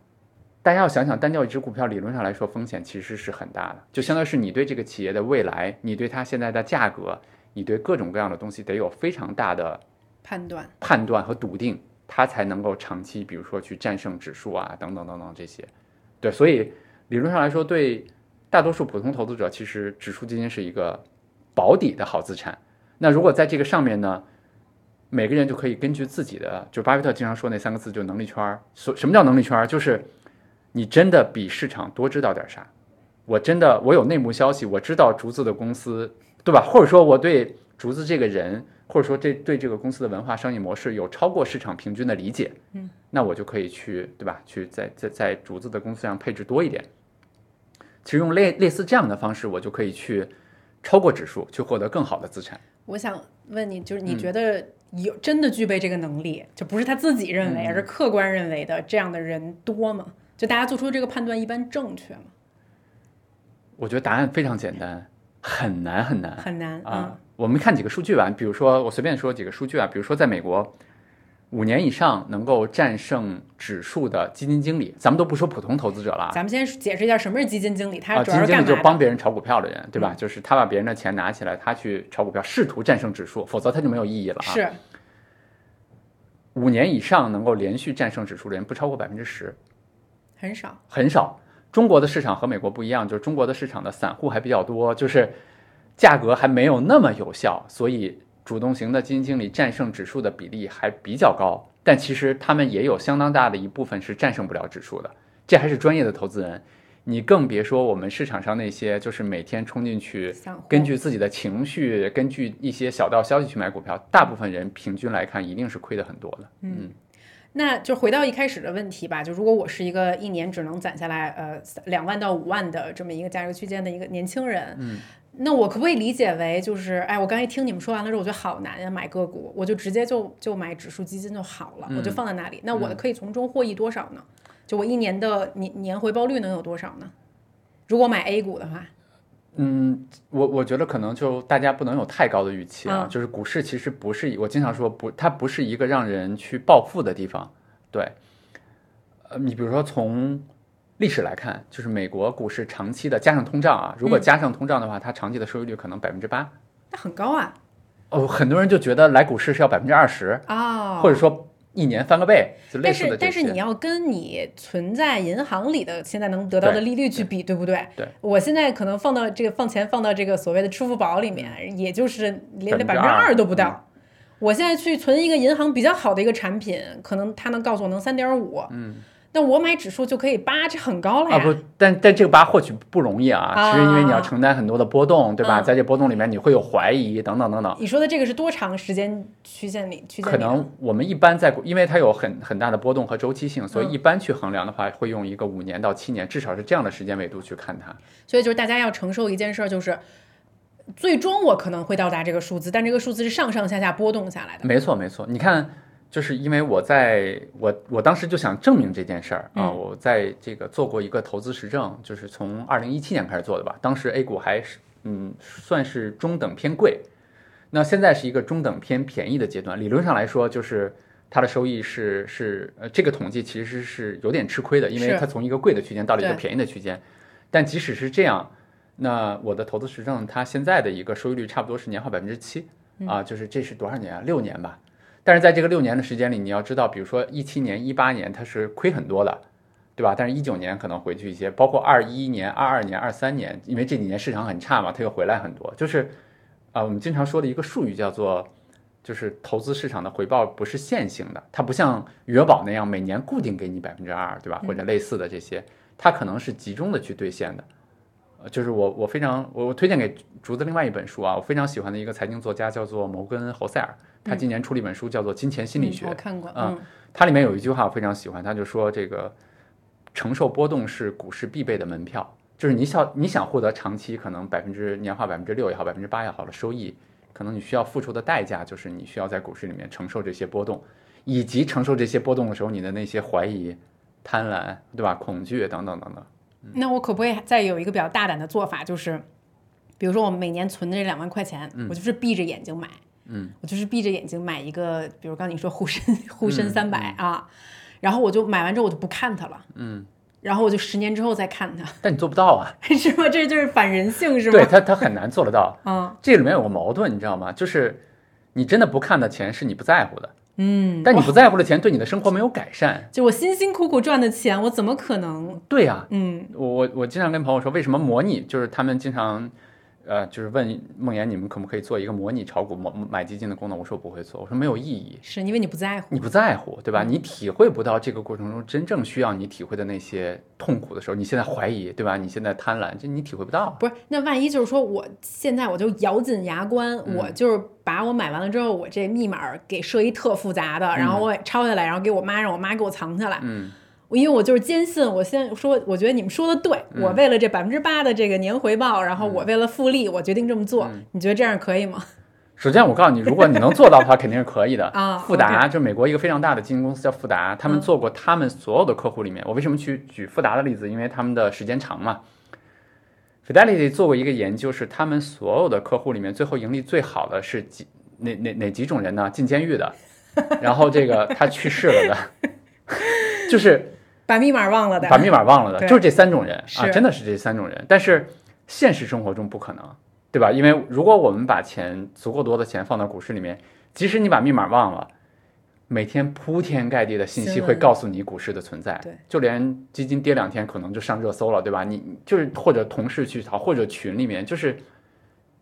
大家要想想，单调一只股票理论上来说风险其实是很大的，就相当于是你对这个企业的未来，你对它现在的价格，你对各种各样的东西得有非常大的判断。判断和笃定，它才能够长期，比如说去战胜指数啊，等等等等这些。对，所以理论上来说，对大多数普通投资者，其实指数基金是一个保底的好资产。那如果在这个上面呢，每个人就可以根据自己的，就巴菲特经常说那三个字，就能力圈儿。所什么叫能力圈儿？就是你真的比市场多知道点啥。我真的我有内幕消息，我知道竹子的公司，对吧？或者说我对竹子这个人，或者说这对这个公司的文化商业模式有超过市场平均的理解，嗯，那我就可以去，对吧？去在在在竹子的公司上配置多一点。其实用类类似这样的方式，我就可以去超过指数，去获得更好的资产。我想问你，就是你嗯觉得有真的具备这个能力，就不是他自己认为，嗯而是客观认为的这样的人多吗？就大家做出这个判断一般正确吗？我觉得答案非常简单，很难很难很难啊。我们看几个数据吧，比如说我随便说几个数据啊，比如说在美国，五年以上能够战胜指数的基金经理，咱们都不说普通投资者了啊，咱们先解释一下什么是基金经理，他啊，主基金经理就要是干嘛的？帮别人炒股票的人，对吧？就是他把别人的钱拿起来，他去炒股票，试图战胜指数，否则他就没有意义了啊。是五年以上能够连续战胜指数的人不超过百分之十，很少。很少。中国的市场和美国不一样，就是中国的市场的散户还比较多，就是价格还没有那么有效，所以主动型的基金经理战胜指数的比例还比较高。但其实他们也有相当大的一部分是战胜不了指数的，这还是专业的投资人。你更别说我们市场上那些就是每天冲进去，根据自己的情绪，根据一些小道消息去买股票，大部分人平均来看一定是亏的很多的。嗯，那就回到一开始的问题吧，就如果我是一个一年只能攒下来呃两万到五万的这么一个价格区间的一个年轻人，嗯，那我可不可以理解为就是，哎，我刚才听你们说完了之后，我觉得好难呀，买个股，我就直接就就买指数基金就好了，我就放在那里，那我可以从中获益多少呢？就我一年的年年回报率能有多少呢？如果买 A 股的话，嗯，我我觉得可能就大家不能有太高的预期啊，嗯就是股市其实不是我经常说不，它不是一个让人去暴富的地方。对，呃，你比如说从历史来看，就是美国股市长期的加上通胀啊，如果嗯加上通胀的话，它长期的收益率可能百分之八。那很高啊哦，很多人就觉得来股市是要百分之二十，啊！或者说一年翻个倍，就类但。是但是你要跟你存在银行里的现在能得到的利率去比，对不对？对。我现在可能放到这个放钱放到这个所谓的支付宝里面，也就是连这百分之二都不到。我现在去存一个银行比较好的一个产品，可能他能告诉我能三点五，嗯，那我买指数就可以八，这很高了呀。啊不，但但这个八获取不容易啊，啊其实因为你要承担很多的波动，对吧？嗯在这波动里面你会有怀疑等等等等。你说的这个是多长时间区间里区间可？能我们一般在，因为它有很很大的波动和周期性，所以嗯一般去衡量的话，会用一个五年到七年，至少是这样的时间维度去看它。所以就是大家要承受一件事儿，就是最终我可能会到达这个数字，但这个数字是上上下下波动下来的。没错，没错。你看，就是因为我在我我当时就想证明这件事儿啊，嗯我在这个做过一个投资实证，就是从二零一七年开始做的吧。当时 A 股还是嗯算是中等偏贵，那现在是一个中等偏便宜的阶段。理论上来说，就是它的收益是是呃这个统计其实是有点吃亏的，因为它从一个贵的区间到了一个便宜的区间。但即使是这样，那我的投资实证它现在的一个收益率差不多是年化百分之七啊，就是这是多少年啊？六年吧。但是在这个六年的时间里，你要知道，比如说一七年、一八年它是亏很多的，对吧？但是一九年可能回去一些，包括二一年、二二年、二三年，因为这几年市场很差嘛，它又回来很多。就是啊、我们经常说的一个术语叫做，就是投资市场的回报不是线性的，它不像余额宝那样每年固定给你百分之二，对吧？或者类似的这些，它可能是集中的去兑现的。呃，就是我我非常我我推荐给竹子另外一本书啊，我非常喜欢的一个财经作家叫做摩根侯塞尔，他今年出了一本书叫做《金钱心理学嗯、我》，看过，啊嗯，它里面有一句话我非常喜欢，他就说这个承受波动是股市必备的门票，就是你想你想获得长期可能百分之年化百分之六也好，百分之八也好的收益，可能你需要付出的代价就是你需要在股市里面承受这些波动，以及承受这些波动的时候你的那些怀疑、贪婪，对吧？恐惧等等等等。那我可不可以再有一个比较大胆的做法，就是，比如说我每年存的这两万块钱，我就是闭着眼睛买，嗯，我就是闭着眼睛买一个，比如刚才你说沪深沪深三百啊，然后我就买完之后我就不看它了，嗯，然后我就十年之后再看它，但你做不到啊，<laughs> 是吗？这就是反人性是吗？对他他很难做得到。嗯。这里面有个矛盾，你知道吗？就是你真的不看的钱是你不在乎的，嗯，但你不在乎的钱对你的生活没有改善。就我辛辛苦苦赚的钱，我怎么可能？对呀、嗯我我我经常跟朋友说，为什么模拟？就是他们经常，呃，就是问梦妍，你们可不可以做一个模拟炒股、买买基金的功能？我说我不会做，我说没有意义，是因为你不在乎。你不在乎，对吧？你体会不到这个过程中真正需要你体会的那些痛苦的时候，你现在怀疑，对吧？你现在贪婪，这你体会不到。不是，那万一就是说我现在我就咬紧牙关，嗯我就是把我买完了之后，我这密码给设一特复杂的，然后我抄下来，然后给我妈，让我妈给我藏起来。嗯，我因为我就是坚信，我先说，我觉得你们说的对，嗯我为了这百分之八的这个年回报，然后我为了复利，我决定这么做。嗯你觉得这样可以吗？<laughs> 首先我告诉你，如果你能做到的话，肯定是可以的。啊富达就美国一个非常大的基金公司叫富达，他们嗯做过他们所有的客户里面，我为什么去举富达的例子？因为他们的时间长嘛。Fidelity 做过一个研究，是他们所有的客户里面最后盈利最好的是几哪哪哪几种人呢？进监狱的，然后这个他去世了的，<laughs> 就是把密码忘了的，把密码忘了的，就是这三种人啊，真的是这三种人。但是现实生活中不可能，对吧？因为如果我们把钱足够多的钱放到股市里面，即使你把密码忘了，每天铺天盖地的信息会告诉你股市的存在。对，就连基金跌两天，可能就上热搜了，对吧？你你就是或者同事去淘，或者群里面，就是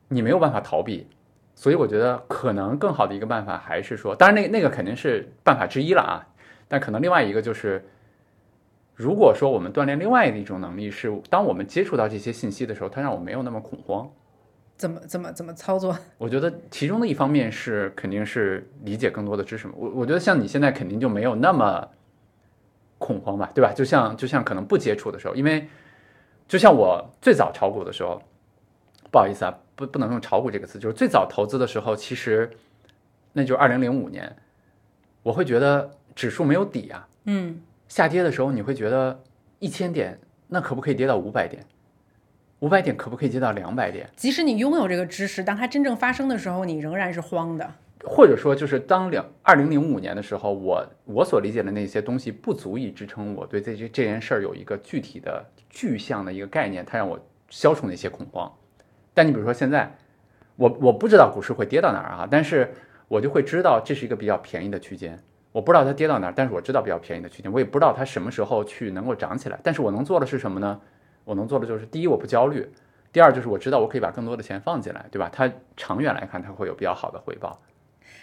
你没有办法逃避。所以我觉得可能更好的一个办法还是说，当然那那个肯定是办法之一了啊，但可能另外一个就是。如果说我们锻炼另外的一种能力是，当我们接触到这些信息的时候，它让我没有那么恐慌。怎么怎么怎么操作？<laughs> 我觉得其中的一方面是肯定是理解更多的知识嘛。我我觉得像你现在肯定就没有那么恐慌吧，对吧？就像就像可能不接触的时候，因为就像我最早炒股的时候，不好意思啊，不不能用炒股这个词，就是最早投资的时候，其实那就是二零零五年，我会觉得指数没有底啊，嗯，下跌的时候，你会觉得一千点，那可不可以跌到五百点？五百点可不可以跌到两百点？即使你拥有这个知识，当它真正发生的时候，你仍然是慌的。或者说，就是当两二零零五年的时候，我我所理解的那些东西不足以支撑我对这这这件事儿有一个具体的具象的一个概念，它让我消除那些恐慌。但你比如说现在，我我不知道股市会跌到哪儿啊，但是我就会知道这是一个比较便宜的区间。我不知道它跌到哪儿，但是我知道比较便宜的区间，我也不知道它什么时候去能够涨起来。但是我能做的是什么呢？我能做的就是，第一，我不焦虑；第二，就是我知道我可以把更多的钱放进来，对吧？它长远来看，它会有比较好的回报。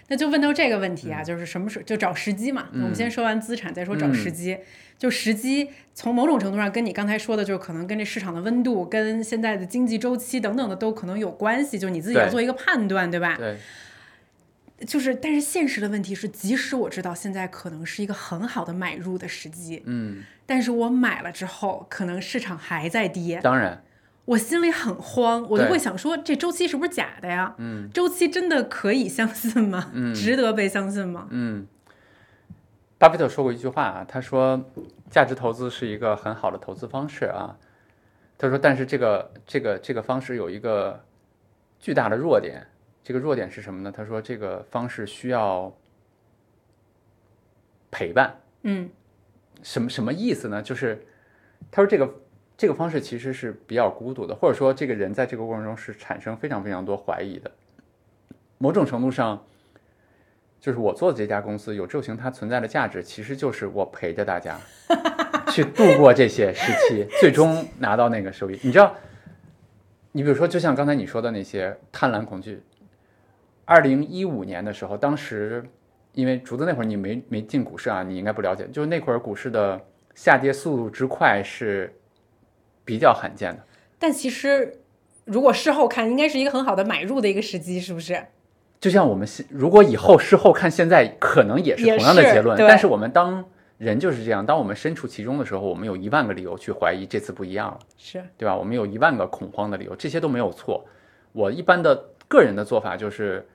那就问到这个问题啊，嗯就是什么时候就找时机嘛？我们先说完资产，再说找时机。就时机，从某种程度上跟你刚才说的，就是可能跟这市场的温度、跟现在的经济周期等等的都可能有关系。就你自己要做一个判断，对吧？对，就是，但是现实的问题是，即使我知道现在可能是一个很好的买入的时机，嗯，但是我买了之后，可能市场还在跌，当然，我心里很慌，我就会想说，这周期是不是假的呀？嗯周期真的可以相信吗？嗯 <laughs> 值得被相信吗？嗯，巴菲特说过一句话啊，他说价值投资是一个很好的投资方式啊。他说，但是这个这个这个方式有一个巨大的弱点，这个弱点是什么呢？他说这个方式需要陪伴。嗯什么什么意思呢？就是他说这个这个方式其实是比较孤独的，或者说这个人在这个过程中是产生非常非常多怀疑的。某种程度上，就是我做的这家公司有宙行它存在的价值，其实就是我陪着大家 <laughs> 去度过这些时期，最终拿到那个收益。你知道，你比如说，就像刚才你说的那些贪婪恐惧，二零一五年的时候，当时因为竹子那会儿你没没进股市啊，你应该不了解。就是那会儿股市的下跌速度之快是比较罕见的。但其实如果事后看，应该是一个很好的买入的一个时机，是不是？就像我们现如果以后事后看，现在可能也是同样的结论。对但是我们当人就是这样，当我们身处其中的时候，我们有一万个理由去怀疑这次不一样了，是，对吧？我们有一万个恐慌的理由，这些都没有错。我一般的个人的做法就是，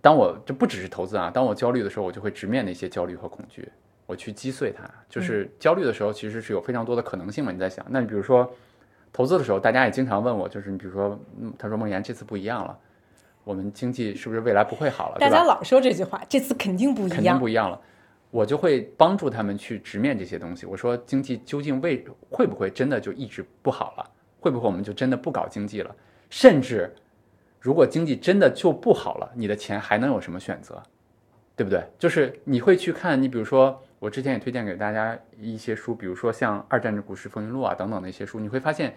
当我这不只是投资啊，当我焦虑的时候，我就会直面那些焦虑和恐惧，我去击碎它。就是焦虑的时候，其实是有非常多的可能性嘛。你在想，那你比如说投资的时候，大家也经常问我，就是你比如说，嗯，他说梦妍这次不一样了，我们经济是不是未来不会好了，大家老说这句话，这次肯定不一样肯定。不一样了。我就会帮助他们去直面这些东西。我说经济究竟为会不会真的就一直不好了？会不会我们就真的不搞经济了？甚至如果经济真的就不好了，你的钱还能有什么选择？对不对？就是你会去看，你比如说我之前也推荐给大家一些书，比如说像《二战的股市风云录》啊等等的一些书，你会发现，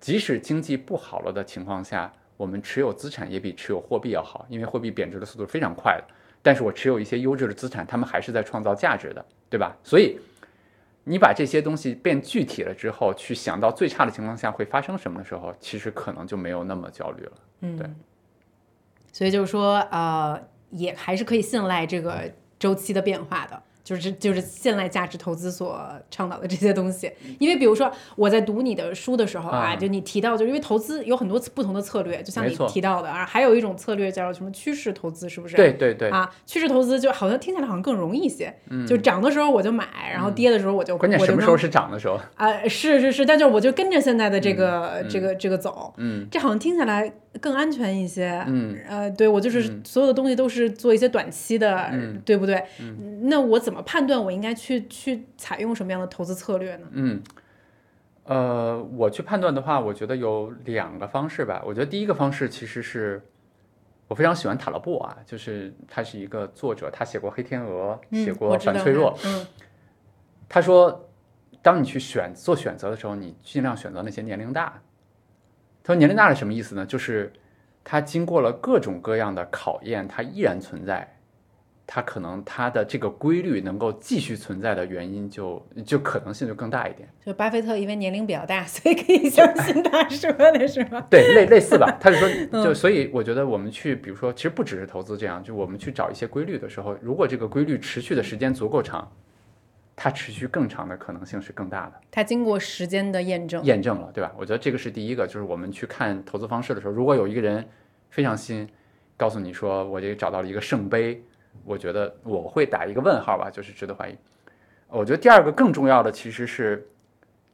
即使经济不好了的情况下，我们持有资产也比持有货币要好，因为货币贬值的速度非常快的。但是我持有一些优质的资产，他们还是在创造价值的，对吧？所以你把这些东西变具体了之后，去想到最差的情况下会发生什么的时候，其实可能就没有那么焦虑了。嗯，对。所以就是说，呃，也还是可以信赖这个周期的变化的。就是就是现在价值投资所倡导的这些东西，因为比如说我在读你的书的时候啊，就你提到，就因为投资有很多不同的策略，就像你提到的啊，还有一种策略叫什么趋势投资，是不是？对对对。啊，趋势投资就好像听起来好像更容易一些，就涨的时候我就买，然后跌的时候我就关键什么时候是涨的时候啊？是是是，但就是我就跟着现在的这个这个这个走，嗯，这好像听起来更安全一些，嗯呃，对我就是所有的东西都是做一些短期的，对不对？那我怎么判断我应该？去去采用什么样的投资策略呢？嗯，呃，我去判断的话，我觉得有两个方式吧。我觉得第一个方式其实是我非常喜欢塔勒布啊，就是他是一个作者，他写过《黑天鹅》，写过《反脆弱》。嗯，他说，当你去选做选择的时候，你尽量选择那些年龄大。他说年龄大是什么意思呢？就是他经过了各种各样的考验，他依然存在。它可能它的这个规律能够继续存在的原因，就就可能性就更大一点。就巴菲特因为年龄比较大，所以可以相信他说的是吗？<laughs> 对，类类似吧。<laughs> 他就说，就所以我觉得我们去，比如说，其实不只是投资这样，就我们去找一些规律的时候，如果这个规律持续的时间足够长，它持续更长的可能性是更大的。它经过时间的验证，验证了，对吧？我觉得这个是第一个，就是我们去看投资方式的时候，如果有一个人非常新，告诉你说我这找到了一个圣杯。我觉得我会打一个问号吧，就是值得怀疑。我觉得第二个更重要的其实是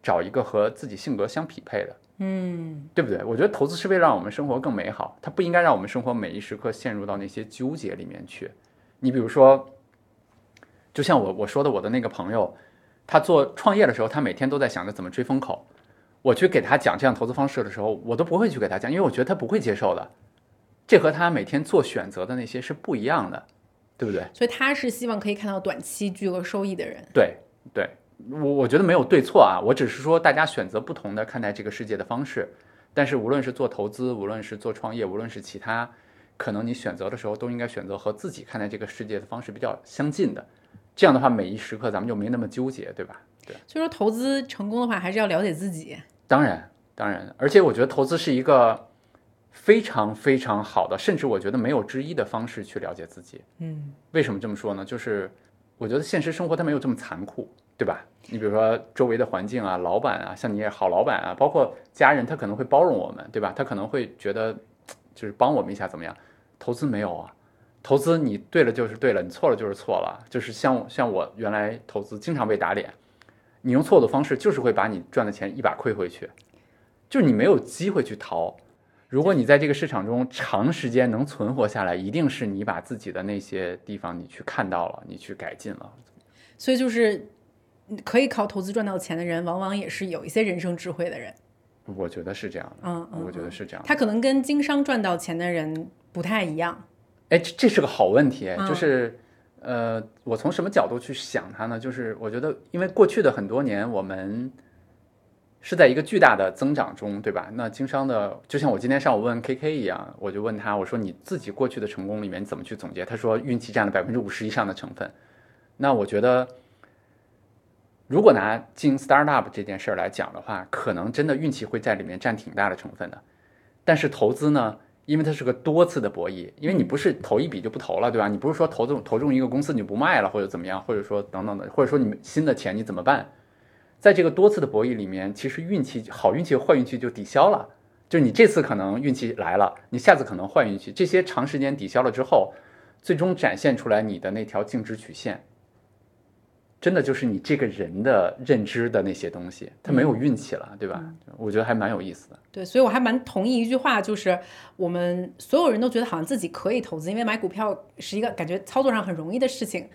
找一个和自己性格相匹配的，嗯，对不对？我觉得投资是为了让我们生活更美好，它不应该让我们生活每一时刻陷入到那些纠结里面去。你比如说，就像我我说的，我的那个朋友，他做创业的时候，他每天都在想着怎么追风口。我去给他讲这样投资方式的时候，我都不会去给他讲，因为我觉得他不会接受的。这和他每天做选择的那些是不一样的。对不对？所以他是希望可以看到短期巨额收益的人。对对，我我觉得没有对错啊，我只是说大家选择不同的看待这个世界的方式。但是无论是做投资，无论是做创业，无论是其他，可能你选择的时候都应该选择和自己看待这个世界的方式比较相近的。这样的话，每一时刻咱们就没那么纠结，对吧？对。所以说，投资成功的话，还是要了解自己。当然，当然，而且我觉得投资是一个。非常非常好的，甚至我觉得没有之一的方式去了解自己。嗯，为什么这么说呢？就是我觉得现实生活它没有这么残酷，对吧？你比如说周围的环境啊，老板啊，像你也好老板啊，包括家人，他可能会包容我们，对吧？他可能会觉得就是帮我们一下怎么样？投资没有啊，投资你对了就是对了，你错了就是错了。就是像像我原来投资经常被打脸，你用错误的方式就是会把你赚的钱一把亏回去，就是你没有机会去逃。如果你在这个市场中长时间能存活下来，一定是你把自己的那些地方你去看到了，你去改进了。所以就是可以靠投资赚到钱的人，往往也是有一些人生智慧的人。我觉得是这样的，嗯，我觉得是这样。他可能跟经商赚到钱的人不太一样。哎，这这是个好问题，就是呃，我从什么角度去想它呢？就是我觉得，因为过去的很多年我们。是在一个巨大的增长中，对吧？那经商的，就像我今天上午问 K K 一样，我就问他，我说你自己过去的成功里面你怎么去总结？他说运气占了百分之五十以上的成分。那我觉得，如果拿经营 startup 这件事儿来讲的话，可能真的运气会在里面占挺大的成分的。但是投资呢，因为它是个多次的博弈，因为你不是投一笔就不投了，对吧？你不是说投中投中一个公司你就不卖了或者怎么样，或者说等等的，或者说你新的钱你怎么办？在这个多次的博弈里面，其实运气好运气坏运气就抵消了。就你这次可能运气来了，你下次可能坏运气，这些长时间抵消了之后，最终展现出来你的那条净值曲线，真的就是你这个人的认知的那些东西，他没有运气了，对吧？我觉得还蛮有意思的。对，所以我还蛮同意一句话，就是我们所有人都觉得好像自己可以投资，因为买股票是一个感觉操作上很容易的事情。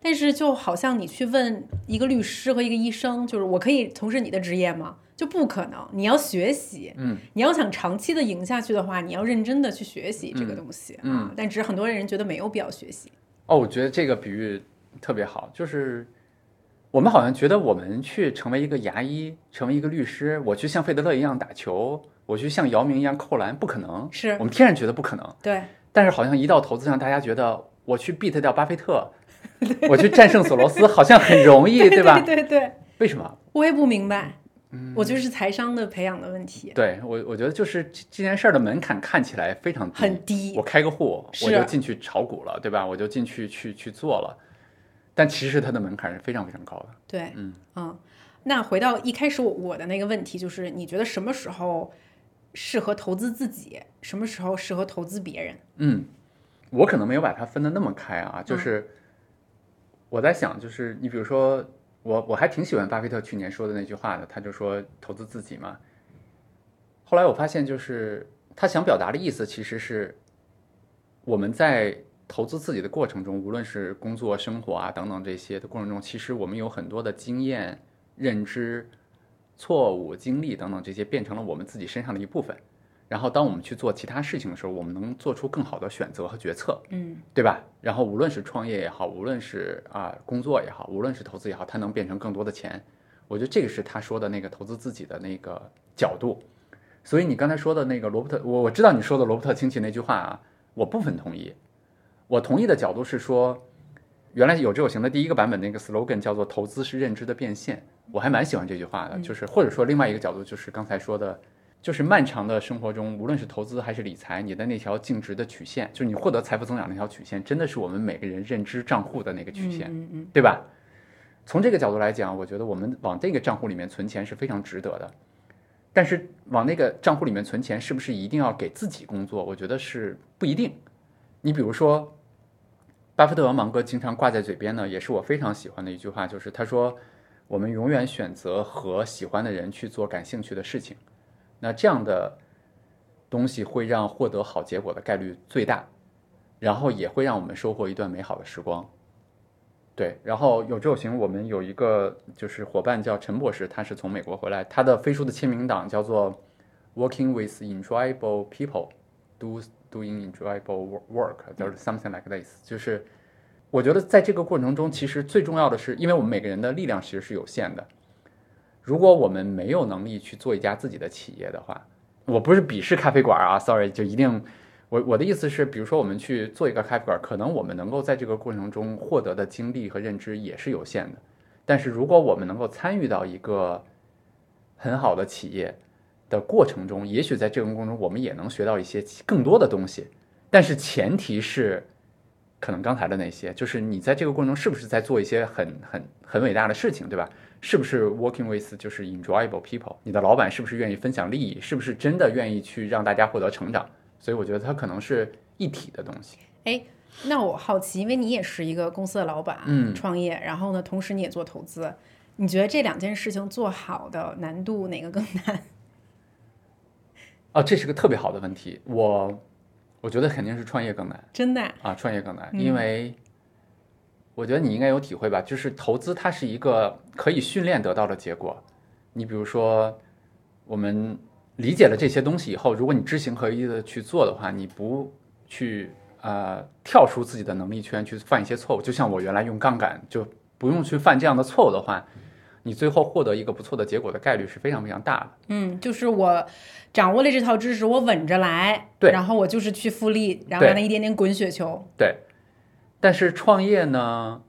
但是就好像你去问一个律师和一个医生，就是我可以从事你的职业吗？就不可能，你要学习，嗯，你要想长期的赢下去的话，你要认真的去学习这个东西、嗯啊。但只是很多人觉得没有必要学习，哦，我觉得这个比喻特别好，就是我们好像觉得我们去成为一个牙医，成为一个律师，我去像费德勒一样打球，我去像姚明一样扣篮，不可能，是我们天然觉得不可能。对，但是好像一到投资上，大家觉得我去 beat 掉巴菲特，<laughs> 我去战胜索罗斯，好像很容易，<laughs> 对吧？对对对，为什么？我也不明白，我就是财商的培养的问题，对我，我觉得就是这这件事儿的门槛看起来非常低，很低我。开个户，我就进去炒股了，对吧？我就进去去去做了，但其实它的门槛是非常非常高的。对，嗯那回到一开始我我的那个问题，就是你觉得什么时候适合投资自己，什么时候适合投资别人？嗯，我可能没有把它分得那么开啊，就是我在想，就是你比如说，我我还挺喜欢巴菲特去年说的那句话的，他就说投资自己嘛。后来我发现，就是他想表达的意思其实是我们在投资自己的过程中，无论是工作、生活啊等等这些的过程中，其实我们有很多的经验、认知、错误、经历等等这些变成了我们自己身上的一部分。然后，当我们去做其他事情的时候，我们能做出更好的选择和决策，嗯对吧？然后，无论是创业也好，无论是啊、工作也好，无论是投资也好，它能变成更多的钱。我觉得这个是他说的那个投资自己的那个角度。所以你刚才说的那个罗伯特，我我知道你说的罗伯特清崎那句话啊，我部分同意。我同意的角度是说，原来有志有行的第一个版本那个 slogan 叫做“投资是认知的变现”，我还蛮喜欢这句话的。就是或者说另外一个角度就是刚才说的，就是漫长的生活中，无论是投资还是理财，你的那条净值的曲线，就是你获得财富增长那条曲线，真的是我们每个人认知账户的那个曲线。对吧？从这个角度来讲，我觉得我们往这个账户里面存钱是非常值得的。但是往那个账户里面存钱，是不是一定要给自己工作？我觉得是不一定。你比如说，巴菲特和芒格经常挂在嘴边呢，也是我非常喜欢的一句话，就是他说：“我们永远选择和喜欢的人去做感兴趣的事情。”那这样的东西会让获得好结果的概率最大，然后也会让我们收获一段美好的时光。对，然后有这种行，我们有一个就是伙伴叫陈博士，他是从美国回来，他的飞书的签名档叫做 “Working with enjoyable people, do doing enjoyable work”，就是 something like this。就是我觉得在这个过程中，其实最重要的是，因为我们每个人的力量其实是有限的，如果我们没有能力去做一家自己的企业的话，我不是鄙视咖啡馆啊，sorry，就一定。我我的意思是，比如说我们去做一个咖啡馆，可能我们能够在这个过程中获得的经历和认知也是有限的。但是如果我们能够参与到一个很好的企业的过程中，也许在这个过程中我们也能学到一些更多的东西。但是前提是，可能刚才的那些，就是你在这个过程中是不是在做一些很很很伟大的事情，对吧？是不是 working with 就是 enjoyable people？你的老板是不是愿意分享利益？是不是真的愿意去让大家获得成长？所以我觉得它可能是一体的东西。哎，那我好奇，因为你也是一个公司的老板，嗯创业，然后呢，同时你也做投资，你觉得这两件事情做好的难度哪个更难？哦，这是个特别好的问题。我我觉得肯定是创业更难真的啊？啊，创业更难，嗯因为我觉得你应该有体会吧，就是投资它是一个可以训练得到的结果。你比如说，我们理解了这些东西以后，如果你知行合一的去做的话，你不去呃跳出自己的能力圈去犯一些错误，就像我原来用杠杆就不用去犯这样的错误的话，你最后获得一个不错的结果的概率是非常非常大的。嗯，就是我掌握了这套知识，我稳着来，对然后我就是去复利，然后对让它一点点滚雪球。对，但是创业呢，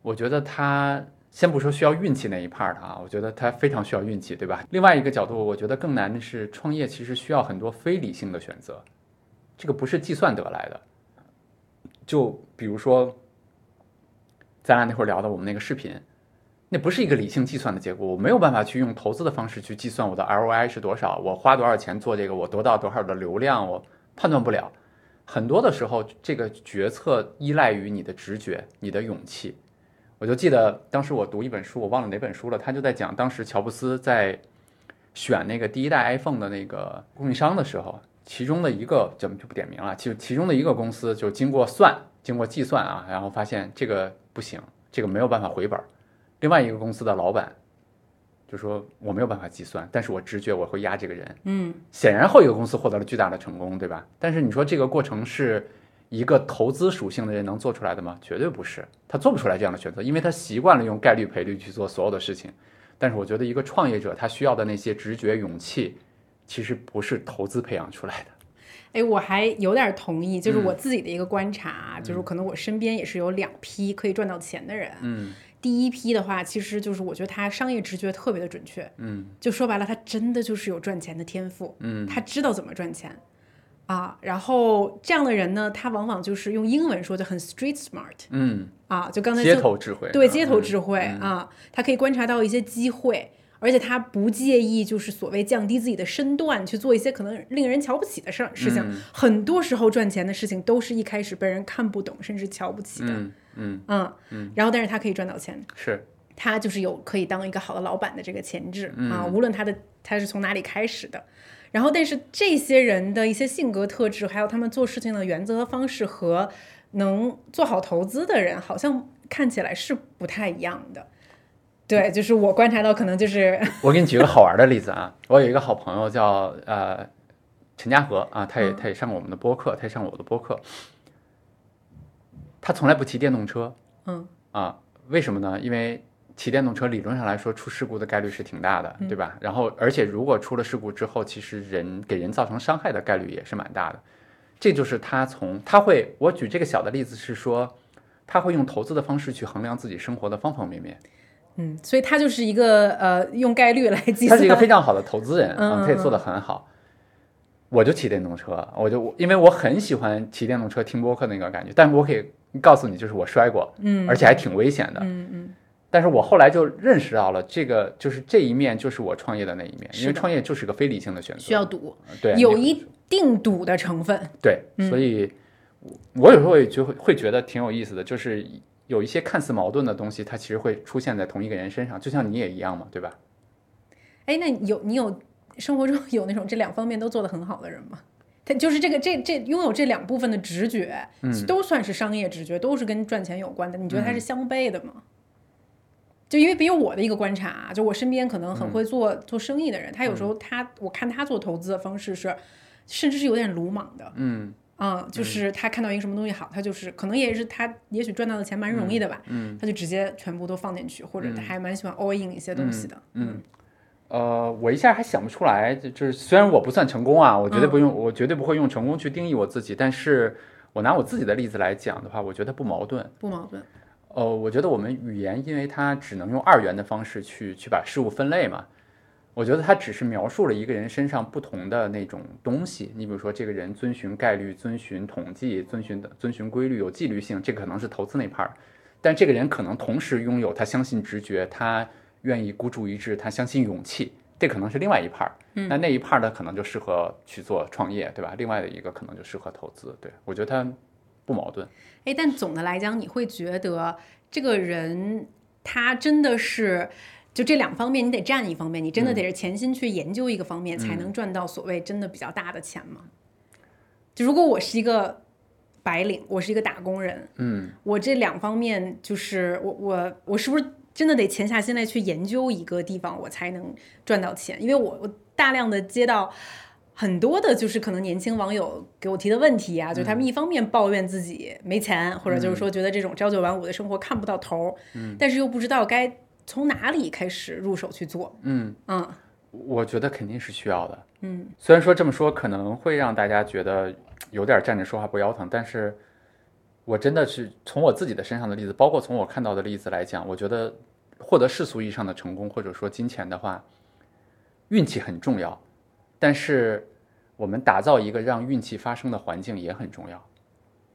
我觉得它先不说需要运气那一 part 啊，我觉得它非常需要运气，对吧？另外一个角度，我觉得更难的是创业其实需要很多非理性的选择，这个不是计算得来的。就比如说，咱俩那会儿聊的我们那个视频，那不是一个理性计算的结果，我没有办法去用投资的方式去计算我的 ROI 是多少，我花多少钱做这个，我得到多少的流量，我判断不了。很多的时候，这个决策依赖于你的直觉、你的勇气。我就记得当时我读一本书，我忘了哪本书了，他就在讲当时乔布斯在选那个第一代 iPhone 的那个供应商的时候，其中的一个怎么就不点名了，其其中的一个公司就经过算、经过计算啊，然后发现这个不行，这个没有办法回本儿。另外一个公司的老板就说我没有办法计算，但是我直觉我会压这个人。嗯，显然后一个公司获得了巨大的成功，对吧？但是你说这个过程是一个投资属性的人能做出来的吗？绝对不是，他做不出来这样的选择，因为他习惯了用概率赔率去做所有的事情。但是我觉得一个创业者他需要的那些直觉、勇气，其实不是投资培养出来的。哎，我还有点同意，就是嗯我自己的一个观察，就是可能我身边也是有两批可以赚到钱的人。嗯第一批的话，其实就是我觉得他商业直觉特别的准确，嗯。就说白了，他真的就是有赚钱的天赋，嗯。他知道怎么赚钱。啊。然后这样的人呢，他往往就是用英文说就很 street smart 嗯，啊，就刚才街头智慧，对嗯街头智慧啊，他可以观察到一些机会。而且他不介意，就是所谓降低自己的身段去做一些可能令人瞧不起的事儿事情。嗯很多时候赚钱的事情都是一开始被人看不懂，甚至瞧不起的。嗯嗯嗯然后但是他可以赚到钱，是他就是有可以当一个好的老板的这个潜质、嗯啊，无论他的他是从哪里开始的。然后，但是这些人的一些性格特质，还有他们做事情的原则和方式，和能做好投资的人，好像看起来是不太一样的。对，就是我观察到，可能就是 <laughs> 我给你举个好玩的例子啊，我有一个好朋友叫呃陈嘉和啊，他也他也上过我们的播客，他也上过我的播客。他从来不骑电动车，嗯啊，为什么呢？因为骑电动车理论上来说出事故的概率是挺大的，对吧？然后而且如果出了事故之后，其实人给人造成伤害的概率也是蛮大的。这就是他从他会，我举这个小的例子是说，他会用投资的方式去衡量自己生活的方方面面。嗯，所以他就是一个呃用概率来计算，他是一个非常好的投资人啊，嗯他也做得很好。我就骑电动车，我就因为我很喜欢骑电动车听播客那个感觉，但是我可以告诉你，就是我摔过，嗯而且还挺危险的。嗯嗯但是我后来就认识到了，这个就是这一面就是我创业的那一面，因为创业就是个非理性的选择，需要赌，对有一定赌的成分。对，嗯所以我我有时候也就会会觉得挺有意思的，就是有一些看似矛盾的东西，它其实会出现在同一个人身上，就像你也一样嘛，对吧？哎，那有你有生活中 <laughs> 有那种这两方面都做得很好的人吗？他就是这个这这拥有这两部分的直觉，嗯都算是商业直觉，都是跟赚钱有关的。你觉得它是相悖的吗？就因为比如我的一个观察啊，就我身边可能嗯很会做、做生意的人，他有时候他我看他做投资的方式是，甚至是有点鲁莽的。嗯啊、就是他看到一个什么东西好，他就是可能也是他也许赚到的钱蛮容易的吧，嗯他就直接全部都放进去，或者他还蛮喜欢 all in 一些东西的。嗯，呃，我一下还想不出来，就就是虽然我不算成功啊，我绝对不用，我绝对不会用成功去定义我自己，但是我拿我自己的例子来讲的话，我觉得不矛盾。不矛盾。呃，我觉得我们语言，因为它只能用二元的方式去去把事物分类嘛，我觉得他只是描述了一个人身上不同的那种东西。你比如说，这个人遵循概率、遵循统计、遵循的遵循规律、有纪律性，这个可能是投资那 part，但这个人可能同时拥有他相信直觉，他愿意孤注一掷，他相信勇气，这可能是另外一 part。那那一 part 呢，可能就适合去做创业，对吧？另外的一个可能就适合投资。对我觉得他不矛盾。哎，但总的来讲，你会觉得这个人他真的是就这两方面，你得占一方面，你真的得是潜心去研究一个方面，才能赚到所谓真的比较大的钱吗？就如果我是一个白领，我是一个打工人，嗯。我这两方面就是我我我是不是真的得潜下心来去研究一个地方，我才能赚到钱？因为我我大量的接到很多的，就是可能年轻网友给我提的问题啊，就他们一方面抱怨自己没钱，或者就是说觉得这种朝九晚五的生活看不到头儿，但是又不知道该从哪里开始入手去做，嗯。嗯我觉得肯定是需要的。嗯，虽然说这么说可能会让大家觉得有点站着说话不腰疼，但是我真的是从我自己的身上的例子，包括从我看到的例子来讲，我觉得获得世俗意义上的成功或者说金钱的话，运气很重要，但是我们打造一个让运气发生的环境也很重要。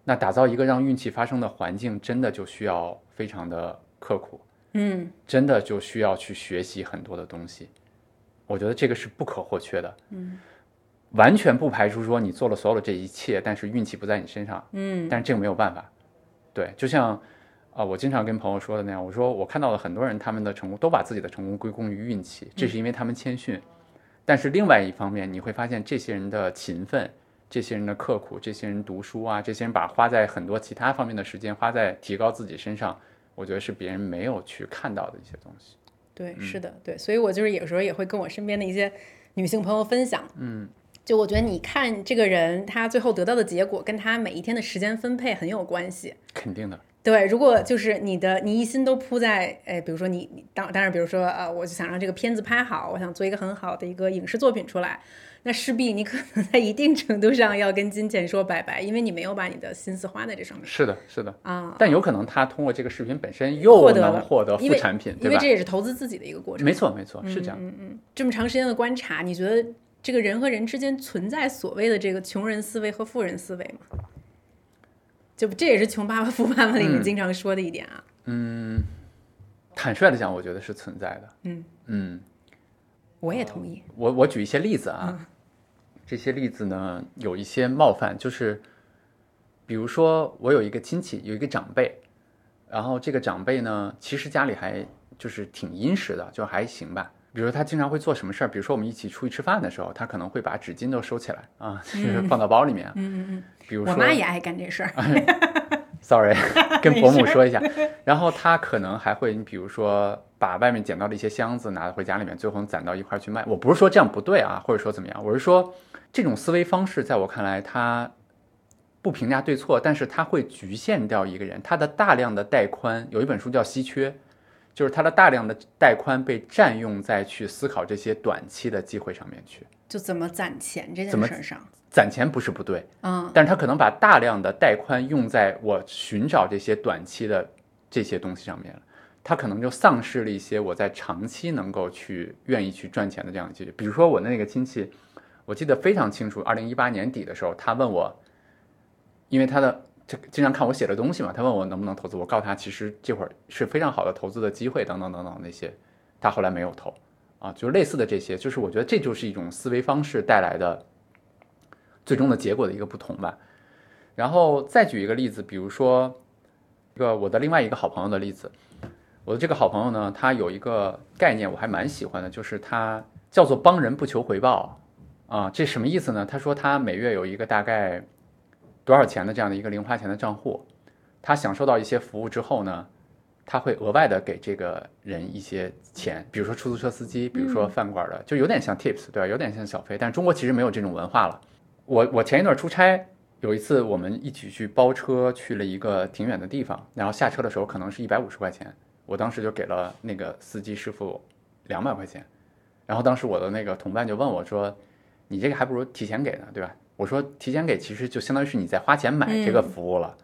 那打造一个让运气发生的环境，真的就需要非常的刻苦，嗯真的就需要去学习很多的东西。我觉得这个是不可或缺的。嗯，完全不排除说你做了所有的这一切，但是运气不在你身上。嗯但是这个没有办法。对，就像啊、我经常跟朋友说的那样，我说我看到了很多人他们的成功都把自己的成功归功于运气，这是因为他们谦逊。但是另外一方面，你会发现这些人的勤奋，这些人的刻苦，这些人读书啊，这些人把花在很多其他方面的时间花在提高自己身上，我觉得是别人没有去看到的一些东西。对，是的，对，所以我就是有时候也会跟我身边的一些女性朋友分享，嗯，就我觉得你看这个人他最后得到的结果，跟他每一天的时间分配很有关系。肯定的，对，如果就是你的你一心都扑在，哎，比如说你你当当然，比如说呃，我就想让这个片子拍好，我想做一个很好的一个影视作品出来，那势必你可能在一定程度上要跟金钱说拜拜，因为你没有把你的心思花在这上面是的，是的，啊。但有可能他通过这个视频本身又能获得副产品，对吧因为这？也是投资自己的一个过程。没错，没错，是这样。嗯嗯，这么长时间的观察，你觉得这个人和人之间存在所谓的这个穷人思维和富人思维吗？就这也是《穷爸爸富爸爸》里面嗯经常说的一点啊。嗯坦率的讲，我觉得是存在的。嗯嗯，我也同意。我我举一些例子啊，嗯这些例子呢有一些冒犯，就是比如说我有一个亲戚，有一个长辈，然后这个长辈呢，其实家里还就是挺殷实的，就还行吧。比如说他经常会做什么事儿，比如说我们一起出去吃饭的时候，他可能会把纸巾都收起来啊，就是放到包里面。嗯嗯嗯，比如说，我妈也爱干这事儿。<laughs> Sorry，<laughs> 跟伯母说一下。然后他可能还会，你比如说把外面捡到的一些箱子拿回家里面，最后攒到一块儿去卖。我不是说这样不对啊，或者说怎么样，我是说这种思维方式在我看来，它不评价对错，但是它会局限掉一个人，他的大量的带宽。有一本书叫《稀缺》，就是他的大量的带宽被占用在去思考这些短期的机会上面去。就怎么攒钱这件事儿上。攒钱不是不对，嗯但是他可能把大量的带宽用在我寻找这些短期的这些东西上面了，他可能就丧失了一些我在长期能够去愿意去赚钱的这样的机会。比如说我的那个亲戚，我记得非常清楚，二零一八年底的时候，他问我，因为他的这经常看我写的东西嘛，他问我能不能投资，我告诉他其实这会儿是非常好的投资的机会，等等等等那些，他后来没有投啊，就是类似的这些，就是我觉得这就是一种思维方式带来的。最终的结果的一个不同吧。然后再举一个例子，比如说一个我的另外一个好朋友的例子。我的这个好朋友呢，他有一个概念我还蛮喜欢的，就是他叫做帮人不求回报啊。这什么意思呢？他说他每月有一个大概多少钱的这样的一个零花钱的账户，他享受到一些服务之后呢，他会额外的给这个人一些钱，比如说出租车司机，比如说饭馆的，就有点像 tips，对吧？有点像小费，但是中国其实没有这种文化了。我我前一段出差，有一次我们一起去包车去了一个挺远的地方，然后下车的时候可能是一百五十块钱，我当时就给了那个司机师傅两百块钱，然后当时我的那个同伴就问我说：“你这个还不如提前给呢，对吧？”我说：“提前给其实就相当于是你在花钱买这个服务了，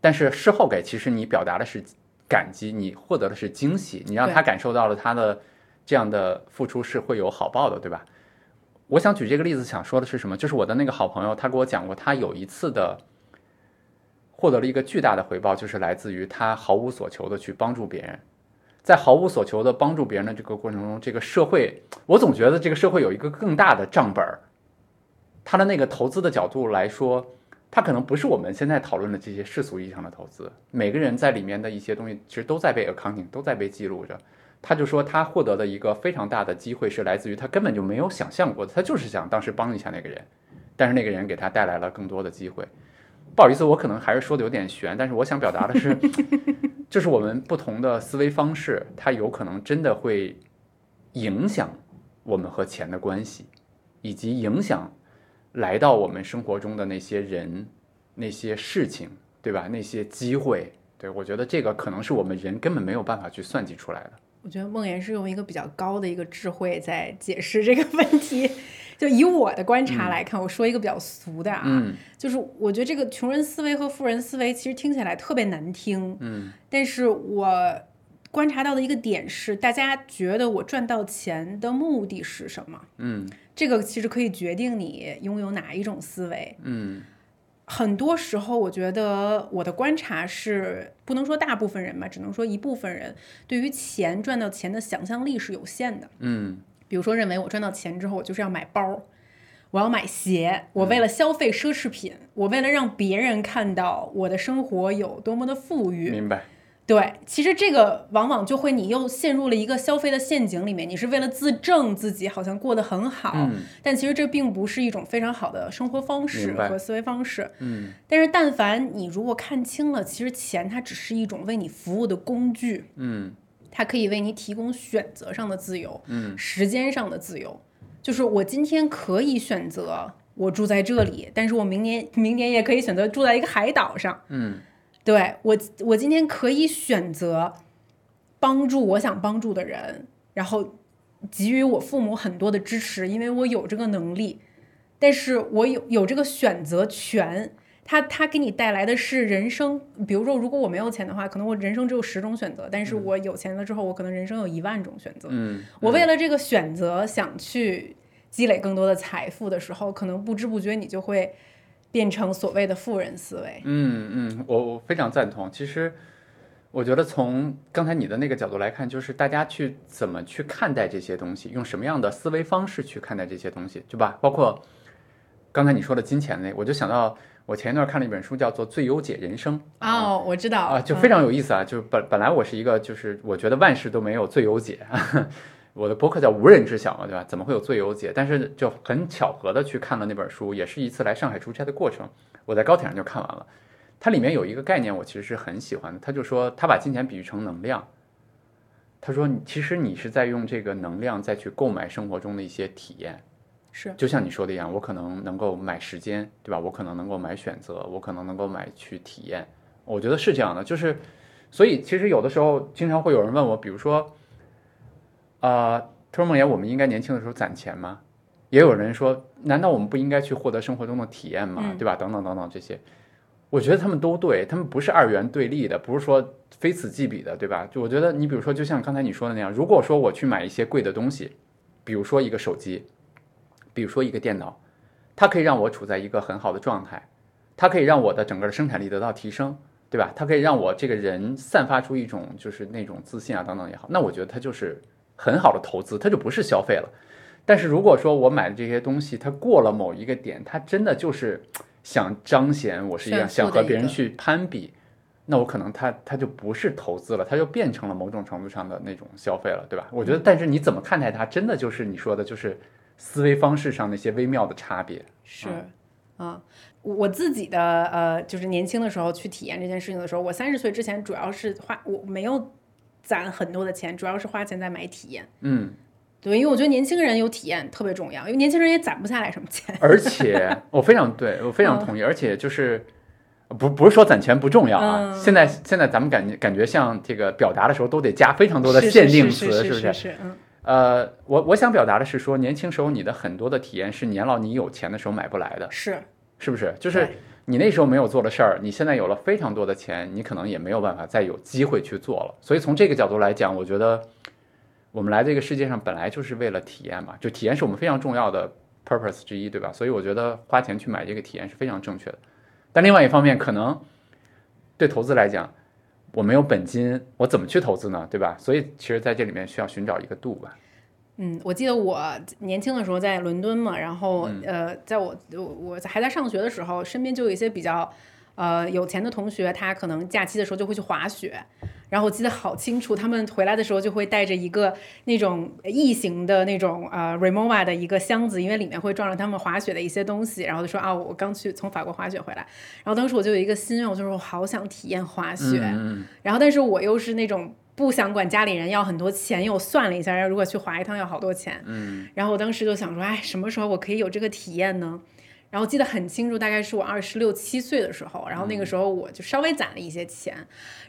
但是事后给其实你表达的是感激，你获得的是惊喜，你让他感受到了他的这样的付出是会有好报的，对吧？”我想举这个例子，想说的是什么？就是我的那个好朋友，他给我讲过，他有一次的获得了一个巨大的回报，就是来自于他毫无所求的去帮助别人。在毫无所求的帮助别人的这个过程中，这个社会，我总觉得这个社会有一个更大的账本儿。他的那个投资的角度来说，他可能不是我们现在讨论的这些世俗意义上的投资。每个人在里面的一些东西，其实都在被 accounting，都在被记录着。他就说他获得的一个非常大的机会是来自于他根本就没有想象过的，他就是想当时帮一下那个人，但是那个人给他带来了更多的机会。不好意思，我可能还是说的有点悬，但是我想表达的是，<laughs> 就是我们不同的思维方式，它有可能真的会影响我们和钱的关系，以及影响来到我们生活中的那些人、那些事情，对吧？那些机会，对我觉得这个可能是我们人根本没有办法去算计出来的。我觉得梦妍是用一个比较高的一个智慧在解释这个问题。就以我的观察来看，我说一个比较俗的啊，嗯就是我觉得这个穷人思维和富人思维其实听起来特别难听，嗯但是我观察到的一个点是，大家觉得我赚到钱的目的是什么？嗯这个其实可以决定你拥有哪一种思维。嗯很多时候，我觉得我的观察是，不能说大部分人吧，只能说一部分人对于钱赚到钱的想象力是有限的。嗯比如说，认为我赚到钱之后，我就是要买包，我要买鞋，我为了消费奢侈品，我为了让别人看到我的生活有多么的富裕，明白。对，其实这个往往就会你又陷入了一个消费的陷阱里面，你是为了自证自己好像过得很好，嗯。但其实这并不是一种非常好的生活方式和思维方式。嗯。但是但凡你如果看清了，其实钱它只是一种为你服务的工具，嗯它可以为你提供选择上的自由，嗯时间上的自由。就是我今天可以选择我住在这里，但是我明年明年也可以选择住在一个海岛上。嗯对我，我今天可以选择帮助我想帮助的人，然后给予我父母很多的支持，因为我有这个能力。但是我有有这个选择权，它它给你带来的是人生。比如说，如果我没有钱的话，可能我人生只有十种选择；但是我有钱了之后，我可能人生有一万种选择。嗯，我为了这个选择想去积累更多的财富的时候，可能不知不觉你就会变成所谓的富人思维。嗯嗯，我我非常赞同。其实，我觉得从刚才你的那个角度来看，就是大家去怎么去看待这些东西，用什么样的思维方式去看待这些东西，对吧？包括刚才你说的金钱那，我就想到我前一段看了一本书，叫做《最优解人生》哦，我知道啊，就嗯非常有意思啊。就是本本来我是一个，就是我觉得万事都没有最优解，<laughs> 我的博客叫无人知晓嘛，对吧？怎么会有最优解？但是就很巧合的去看了那本书，也是一次来上海出差的过程，我在高铁上就看完了。它里面有一个概念，我其实是很喜欢的。他就说，他把金钱比喻成能量。他说，你其实你是在用这个能量再去购买生活中的一些体验。是就像你说的一样，我可能能够买时间，对吧？我可能能够买选择，我可能能够买去体验。我觉得是这样的，就是，所以其实有的时候经常会有人问我，比如说，呃，他说梦言，我们应该年轻的时候攒钱吗？也有人说，难道我们不应该去获得生活中的体验吗？嗯对吧？等等等等这些，我觉得他们都对，他们不是二元对立的，不是说非此即彼的，对吧？就我觉得你比如说，就像刚才你说的那样，如果说我去买一些贵的东西，比如说一个手机，比如说一个电脑，它可以让我处在一个很好的状态，它可以让我的整个的生产力得到提升，对吧？它可以让我这个人散发出一种就是那种自信啊等等也好，那我觉得它就是很好的投资，它就不是消费了。但是如果说我买的这些东西，它过了某一个点，它真的就是想彰显我是一样，想和别人去攀比，那我可能它它就不是投资了，它就变成了某种程度上的那种消费了，对吧？我觉得，但是你怎么看待它，真的就是你说的，就是思维方式上那些微妙的差别。是，啊，我我自己的呃，就是年轻的时候去体验这件事情的时候，我三十岁之前主要是花，我没有攒很多的钱，主要是花钱在买体验。嗯，对，因为我觉得年轻人有体验特别重要，因为年轻人也攒不下来什么钱。而且 <laughs> 我非常对我非常同意，而且就是不不是说攒钱不重要啊，嗯现在现在咱们感觉感觉像这个表达的时候都得加非常多的限定词，是是不是是？嗯，呃，我我想表达的是说，年轻时候你的很多的体验是年老你有钱的时候买不来的，是，是不是？就是你那时候没有做的事儿，你现在有了非常多的钱，你可能也没有办法再有机会去做了。所以从这个角度来讲，我觉得我们来这个世界上本来就是为了体验嘛，就体验是我们非常重要的 purpose 之一，对吧？所以我觉得花钱去买这个体验是非常正确的。但另外一方面，可能对投资来讲，我没有本金，我怎么去投资呢？对吧？所以其实在这里面需要寻找一个度吧。嗯，我记得我年轻的时候在伦敦嘛，然后、呃，在我我我还在上学的时候，身边就有一些比较呃有钱的同学，他可能假期的时候就会去滑雪。然后我记得好清楚，他们回来的时候就会带着一个那种异形的那种呃 Remova 的一个箱子，因为里面会装着他们滑雪的一些东西。然后就说啊，我刚去从法国滑雪回来。然后当时我就有一个心愿，我就说我好想体验滑雪。嗯然后但是我又是那种不想管家里人要很多钱，因为我算了一下，如果去滑一趟要好多钱。嗯然后我当时就想说，哎，什么时候我可以有这个体验呢？然后记得很清楚，大概是我二十六七岁的时候，然后那个时候我就稍微攒了一些钱，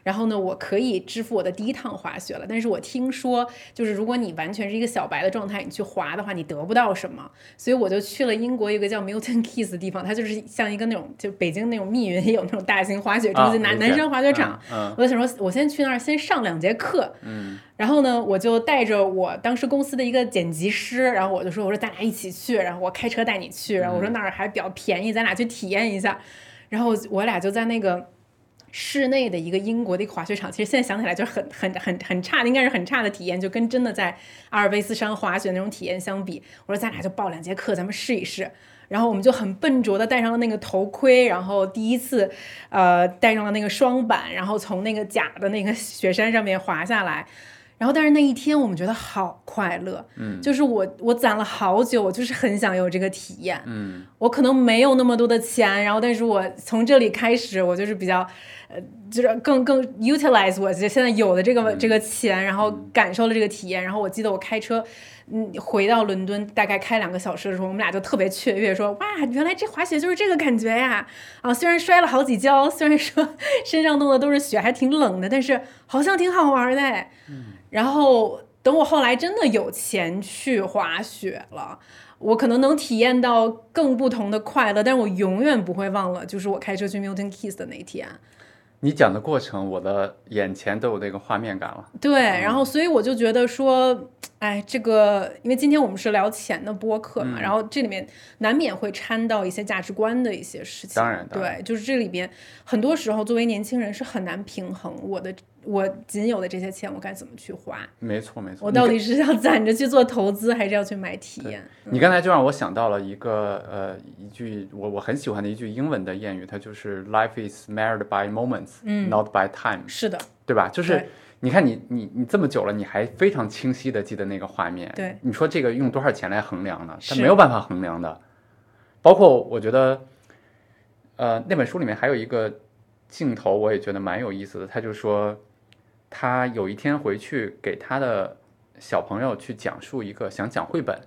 然后呢，我可以支付我的第一趟滑雪了。但是我听说，就是如果你完全是一个小白的状态，你去滑的话，你得不到什么，所以我就去了英国一个叫 Milton Keys 的地方，它就是像一个那种就北京那种密云也有那种大型滑雪中啊心，男、理解男生滑雪场。嗯。我就想说，我先去那儿先上两节课，嗯然后呢，我就带着我当时公司的一个剪辑师，然后我就说，我说咱俩一起去，然后我开车带你去，然后我说那儿还比较便宜，咱俩去体验一下。然后我俩就在那个室内的一个英国的一个滑雪场，其实现在想起来就很很很很差的，应该是很差的体验，就跟真的在阿尔卑斯山滑雪那种体验相比。我说咱俩就报两节课，咱们试一试。然后我们就很笨拙的戴上了那个头盔，然后第一次，呃，戴上了那个双板，然后从那个假的那个雪山上面滑下来。然后，但是那一天我们觉得好快乐，嗯，就是我我攒了好久，我就是很想有这个体验，嗯，我可能没有那么多的钱，然后，但是我从这里开始，我就是比较，呃，就是更更 utilize 我现在有的这个这个钱，然后感受了这个体验。然后我记得我开车，嗯，回到伦敦大概开两个小时的时候，我们俩就特别雀跃，说哇，原来这滑雪就是这个感觉呀！啊，虽然摔了好几跤，虽然说 <laughs> 身上弄的都是雪，还挺冷的，但是好像挺好玩的，嗯。然后等我后来真的有钱去滑雪了，我可能能体验到更不同的快乐，但是我永远不会忘了，就是我开车去 Milton Keys 的那一天。你讲的过程，我的眼前都有那个画面感了。对，然后所以我就觉得说，哎，这个，因为今天我们是聊钱的播客嘛，然后这里面难免会掺到一些价值观的一些事情。当然，对，就是这里边很多时候作为年轻人是很难平衡我的。我仅有的这些钱，我该怎么去花？没错，没错。我到底是要攒着去做投资，还是要去买体验？你刚才就让我想到了一个呃一句我我很喜欢的一句英文的谚语，它就是 “Life is marred by moments, not by time。”是的，对吧？就是你看你你你这么久了，你还非常清晰的记得那个画面。对，你说这个用多少钱来衡量呢？它没有办法衡量的。包括我觉得，呃，那本书里面还有一个镜头，我也觉得蛮有意思的。他就说。他有一天回去给他的小朋友去讲述一个想讲绘本，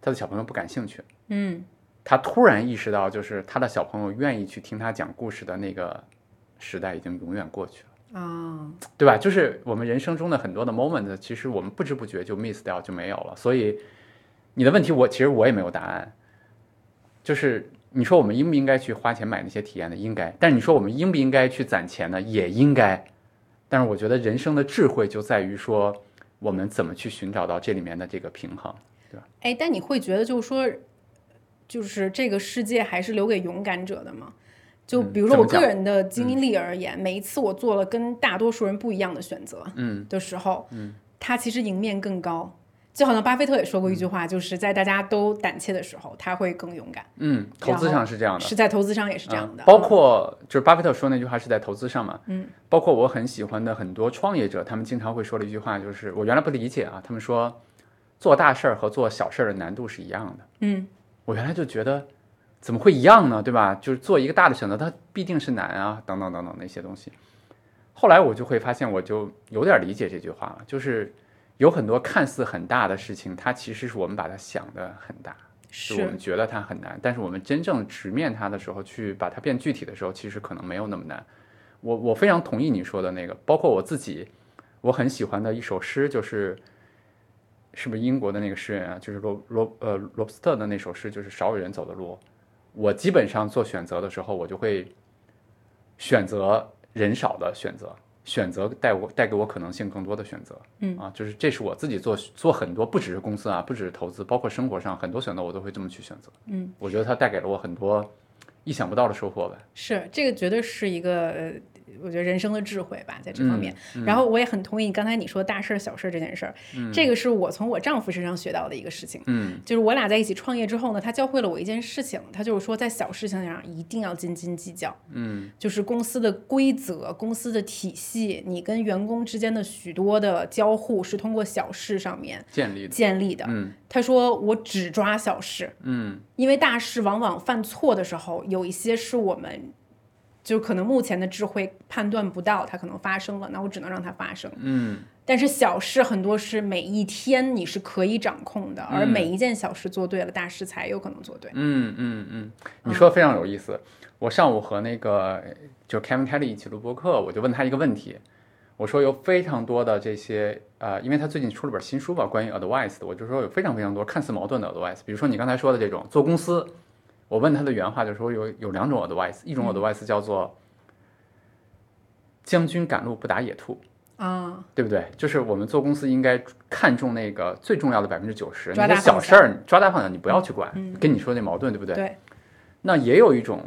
他的小朋友不感兴趣。嗯，他突然意识到，就是他的小朋友愿意去听他讲故事的那个时代已经永远过去了。啊，对吧？就是我们人生中的很多的 moment，其实我们不知不觉就 miss 掉就没有了。所以你的问题，我其实我也没有答案。就是你说我们应不应该去花钱买那些体验的？应该。但是你说我们应不应该去攒钱呢？也应该。但是我觉得人生的智慧就在于说，我们怎么去寻找到这里面的这个平衡，对吧？哎，但你会觉得就是说，就是这个世界还是留给勇敢者的吗？就比如说我个人的经历而言，每一次我做了跟大多数人不一样的选择，嗯，的时候，嗯，它其实赢面更高。就好像巴菲特也说过一句话，就是在大家都胆怯的时候，他会更勇敢。嗯，投资上是这样的，是在投资上也是这样的。包括就是巴菲特说那句话是在投资上嘛。嗯，包括我很喜欢的很多创业者，他们经常会说的一句话，就是我原来不理解啊，他们说做大事儿和做小事儿的难度是一样的。嗯，我原来就觉得怎么会一样呢？对吧？就是做一个大的选择，它必定是难啊，等等等等那些东西。后来我就会发现，我就有点理解这句话了，就是。有很多看似很大的事情，它其实是我们把它想的很大，是我们觉得它很难。但是我们真正直面它的时候，去把它变具体的时候，其实可能没有那么难。我我非常同意你说的那个，包括我自己，我很喜欢的一首诗，就是是不是英国的那个诗人啊？就是罗罗呃罗伯斯特的那首诗，就是少有人走的路。我基本上做选择的时候，我就会选择人少的选择。选择带我带给我可能性更多的选择，嗯啊，就是这是我自己做做很多，不只是公司啊，不只是投资，包括生活上很多选择，我都会这么去选择。嗯，我觉得它带给了我很多意想不到的收获呗。是，这个绝对是一个。我觉得人生的智慧吧，在这方面。然后我也很同意刚才你说大事儿、小事儿这件事儿。这个是我从我丈夫身上学到的一个事情。嗯，就是我俩在一起创业之后呢，他教会了我一件事情，他就是说在小事情上一定要斤斤计较。嗯，就是公司的规则、公司的体系，你跟员工之间的许多的交互是通过小事上面建立建立的。嗯，他说我只抓小事。嗯，因为大事往往犯错的时候，有一些是我们。就可能目前的智慧判断不到它可能发生了，那我只能让它发生。嗯，但是小事很多是每一天你是可以掌控的，而每一件小事做对了，大事才有可能做对。嗯嗯嗯，你说的非常有意思。我上午和那个就是 Kevin Kelly 一起录播客，我就问他一个问题，我说有非常多的这些呃，因为他最近出了本新书吧，关于 advice 的，我就说有非常非常多看似矛盾的 advice，比如说你刚才说的这种做公司。我问他的原话，就是说有有两种 advice，一种 advice 叫做“将军赶路不打野兔”，啊，对不对？就是我们做公司应该看重那个最重要的百分之九十，那些小事儿抓大放小你不要去管，跟你说那矛盾，对不对？对。那也有一种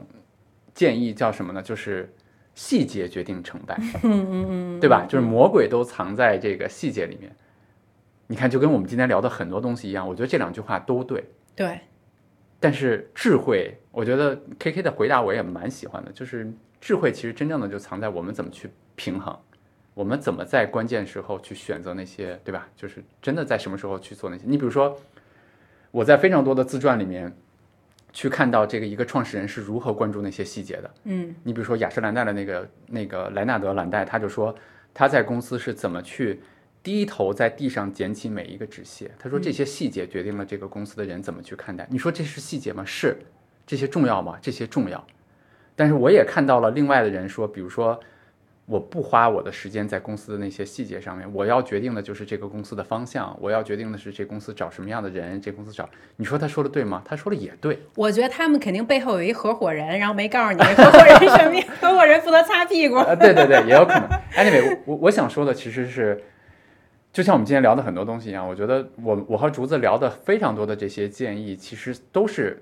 建议叫什么呢？就是细节决定成败，<laughs> 嗯嗯嗯，对吧？就是魔鬼都藏在这个细节里面。你看，就跟我们今天聊的很多东西一样，我觉得这两句话都对。对。但是智慧，我觉得 K K 的回答我也蛮喜欢的，就是智慧其实真正的就藏在我们怎么去平衡，我们怎么在关键时候去选择那些，对吧？就是真的在什么时候去做那些。你比如说，我在非常多的自传里面去看到这个一个创始人是如何关注那些细节的。嗯你比如说雅诗兰黛的那个那个莱纳德·兰黛，他就说他在公司是怎么去低头在地上捡起每一个纸屑。他说这些细节决定了这个公司的人怎么去看待。你说这是细节吗？是，这些重要吗？这些重要。但是我也看到了另外的人说，比如说我不花我的时间在公司的那些细节上面，我要决定的就是这个公司的方向，我要决定的是这公司找什么样的人，这公司找。你说他说的对吗？他说的也对。我觉得他们肯定背后有一合伙人，然后没告诉你合伙人什么呀？合伙人负责擦屁股。啊，对对对，也有可能。Anyway，我我我想说的其实是，就像我们今天聊的很多东西一样，我觉得我我和竹子聊的非常多的这些建议，其实都是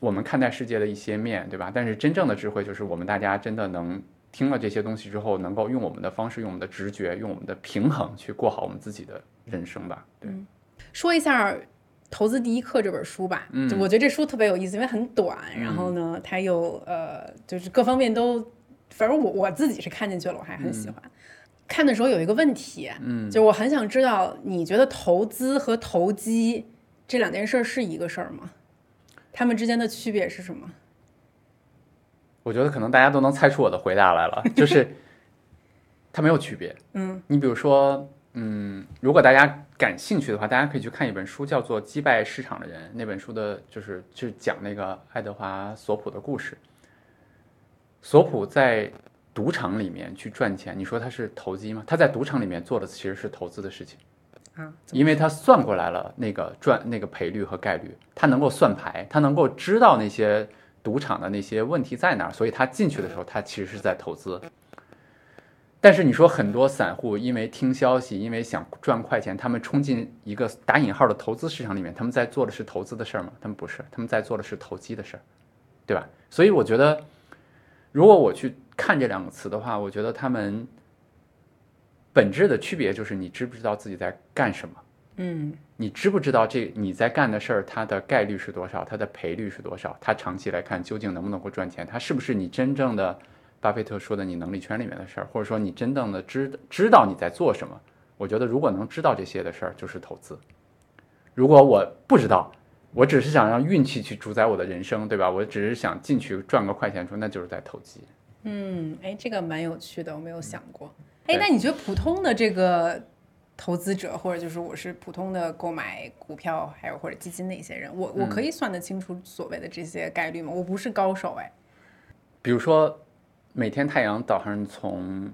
我们看待世界的一些面，对吧？但是真正的智慧就是我们大家真的能听了这些东西之后，能够用我们的方式，用我们的直觉，用我们的平衡去过好我们自己的人生吧。对，说一下《投资第一课》这本书吧，嗯我觉得这书特别有意思，因为很短，然后呢，它又呃，就是各方面都，反正我我自己是看进去了，我还很喜欢。看的时候有一个问题，嗯，就我很想知道，你觉得投资和投机这两件事是一个事儿吗？他们之间的区别是什么？我觉得可能大家都能猜出我的回答来了，就是 <laughs> 它没有区别。嗯，你比如说，嗯，如果大家感兴趣的话，大家可以去看一本书，叫做《击败市场的人》。那本书的就是就是讲那个爱德华·索普的故事。索普在赌场里面去赚钱，你说他是投机吗？他在赌场里面做的其实是投资的事情。啊，因为他算过来了那个赚那个赔率和概率，他能够算牌，他能够知道那些赌场的那些问题在哪儿，所以他进去的时候，他其实是在投资。但是你说很多散户因为听消息，因为想赚快钱，他们冲进一个打引号的投资市场里面，他们在做的是投资的事儿吗？他们不是，他们在做的是投机的事儿，对吧？所以我觉得，如果我去看这两个词的话，我觉得他们本质的区别就是你知不知道自己在干什么。嗯你知不知道这你在干的事儿，它的概率是多少，它的赔率是多少？它长期来看究竟能不能够赚钱？它是不是你真正的巴菲特说的你能力圈里面的事儿，或者说你真正的知知道你在做什么？我觉得如果能知道这些的事儿，就是投资。如果我不知道，我只是想让运气去主宰我的人生，对吧？我只是想进去赚个快钱说，那就是在投机。嗯，哎，这个蛮有趣的，我没有想过。对哎，那你觉得普通的这个投资者，或者就是我是普通的购买股票还有或者基金的一些人，我我可以算得清楚所谓的这些概率吗？我不是高手，哎，比如说，每天太阳早上从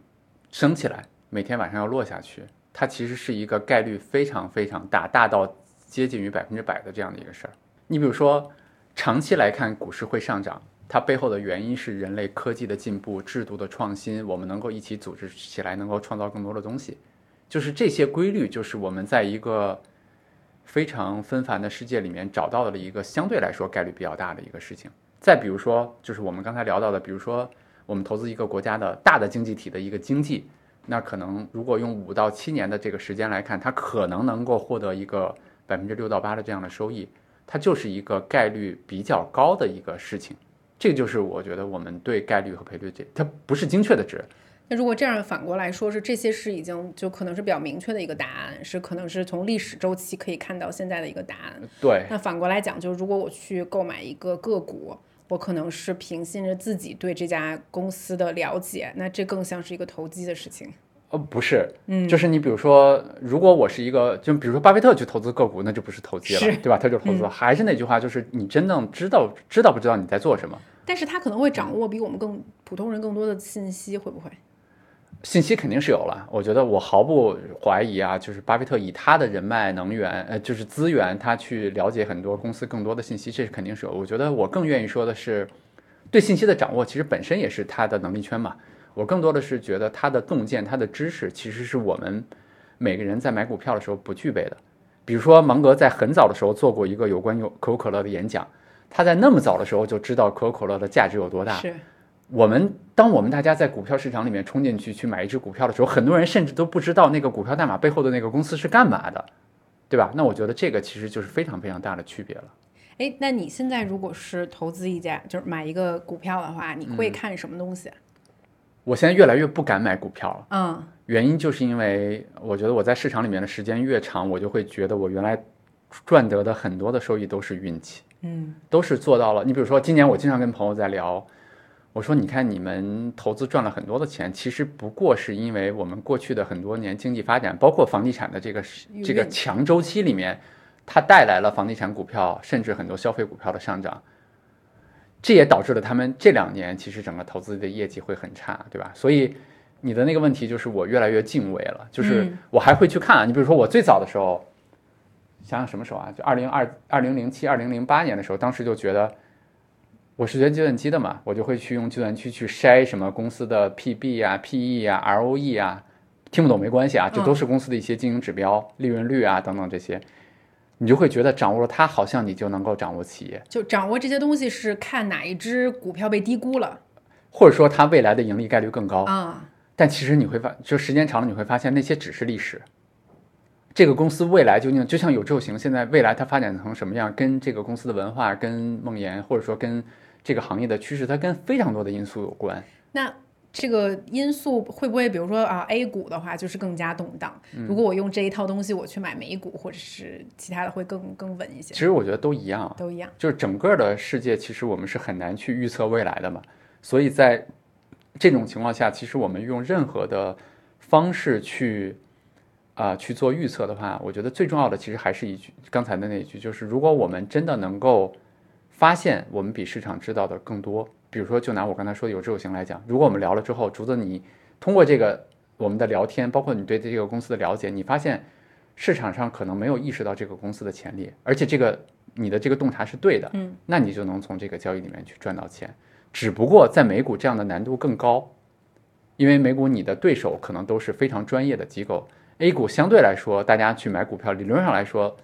升起来，每天晚上要落下去，它其实是一个概率非常非常大，大到接近于百分之百的这样的一个事儿。你比如说，长期来看股市会上涨，它背后的原因是人类科技的进步、制度的创新，我们能够一起组织起来，能够创造更多的东西。就是这些规律，就是我们在一个非常纷繁的世界里面找到了一个相对来说概率比较大的一个事情。再比如说，就是我们刚才聊到的，比如说我们投资一个国家的大的经济体的一个经济，那可能如果用五到七年的这个时间来看，它可能能够获得一个百分之六到八的这样的收益，它就是一个概率比较高的一个事情。这个就是我觉得我们对概率和赔率这，它不是精确的值，那如果这样反过来说，是这些是已经就可能是比较明确的一个答案，是可能是从历史周期可以看到现在的一个答案。对，那反过来讲，就是如果我去购买一个个股，我可能是凭信着自己对这家公司的了解，那这更像是一个投机的事情。呃，不是，嗯，就是你比如说，如果我是一个，就比如说巴菲特去投资个股，那就不是投机了，对吧？他就是投资了。还是那句话，就是你真正知道知道不知道你在做什么，但是他可能会掌握比我们更普通人更多的信息，会不会？信息肯定是有了。我觉得我毫不怀疑啊，就是巴菲特以他的人脉、能源，呃，就是资源，他去了解很多公司更多的信息，这是肯定是有。我觉得我更愿意说的是，对信息的掌握，其实本身也是他的能力圈嘛。我更多的是觉得他的洞见、他的知识，其实是我们每个人在买股票的时候不具备的。比如说，芒格在很早的时候做过一个有关有可口可乐的演讲，他在那么早的时候就知道可口可乐的价值有多大。是，我们当我们大家在股票市场里面冲进去去买一只股票的时候，很多人甚至都不知道那个股票代码背后的那个公司是干嘛的，对吧？那我觉得这个其实就是非常非常大的区别了。哎，那你现在如果是投资一家，就是买一个股票的话，你嗯会看什么东西啊？我现在越来越不敢买股票了，嗯原因就是因为我觉得我在市场里面的时间越长，我就会觉得我原来赚得的很多的收益都是运气。嗯都是做到了。你比如说，今年我经常跟朋友在聊，我说你看你们投资赚了很多的钱，其实不过是因为我们过去的很多年经济发展，包括房地产的这个这个强周期里面，它带来了房地产股票甚至很多消费股票的上涨。这也导致了他们这两年其实整个投资的业绩会很差，对吧？所以你的那个问题就是我越来越敬畏了，就是嗯我还会去看啊。你比如说我最早的时候，想想什么时候啊？就二零二二零零七、二零零八年的时候，当时就觉得我是学计算机的嘛，我就会去用计算机去筛什么公司的 PB 啊、PE 啊、ROE 啊，听不懂没关系啊，这都是公司的一些经营指标、利润率啊等等这些，你就会觉得掌握了它，好像你就能够掌握企业，就掌握这些东西是看哪一只股票被低估了或者说它未来的盈利概率更高。啊。但其实你会发，就时间长了你会发现那些只是历史。这个公司未来究竟就像有志有行，现在未来它发展成什么样，跟这个公司的文化、跟梦妍，或者说跟这个行业的趋势，它跟非常多的因素有关。那这个因素会不会，比如说啊，A 股的话就是更加动荡？嗯如果我用这一套东西我去买美股或者是其他的，会更更稳一些其，实我觉得都一样，都一样。就是整个的世界，其实我们是很难去预测未来的嘛。所以在这种情况下，其实我们用任何的方式去啊、去做预测的话，我觉得最重要的其实还是一句刚才的那一句，就是如果我们真的能够发现我们比市场知道的更多，比如说就拿我刚才说的有志有行来讲，如果我们聊了之后，竹子你通过这个我们的聊天，包括你对这个公司的了解，你发现市场上可能没有意识到这个公司的潜力，而且这个你的这个洞察是对的，嗯，那你就能从这个交易里面去赚到钱。只不过在美股这样的难度更高，因为美股你的对手可能都是非常专业的机构，A 股相对来说，大家去买股票理论上来说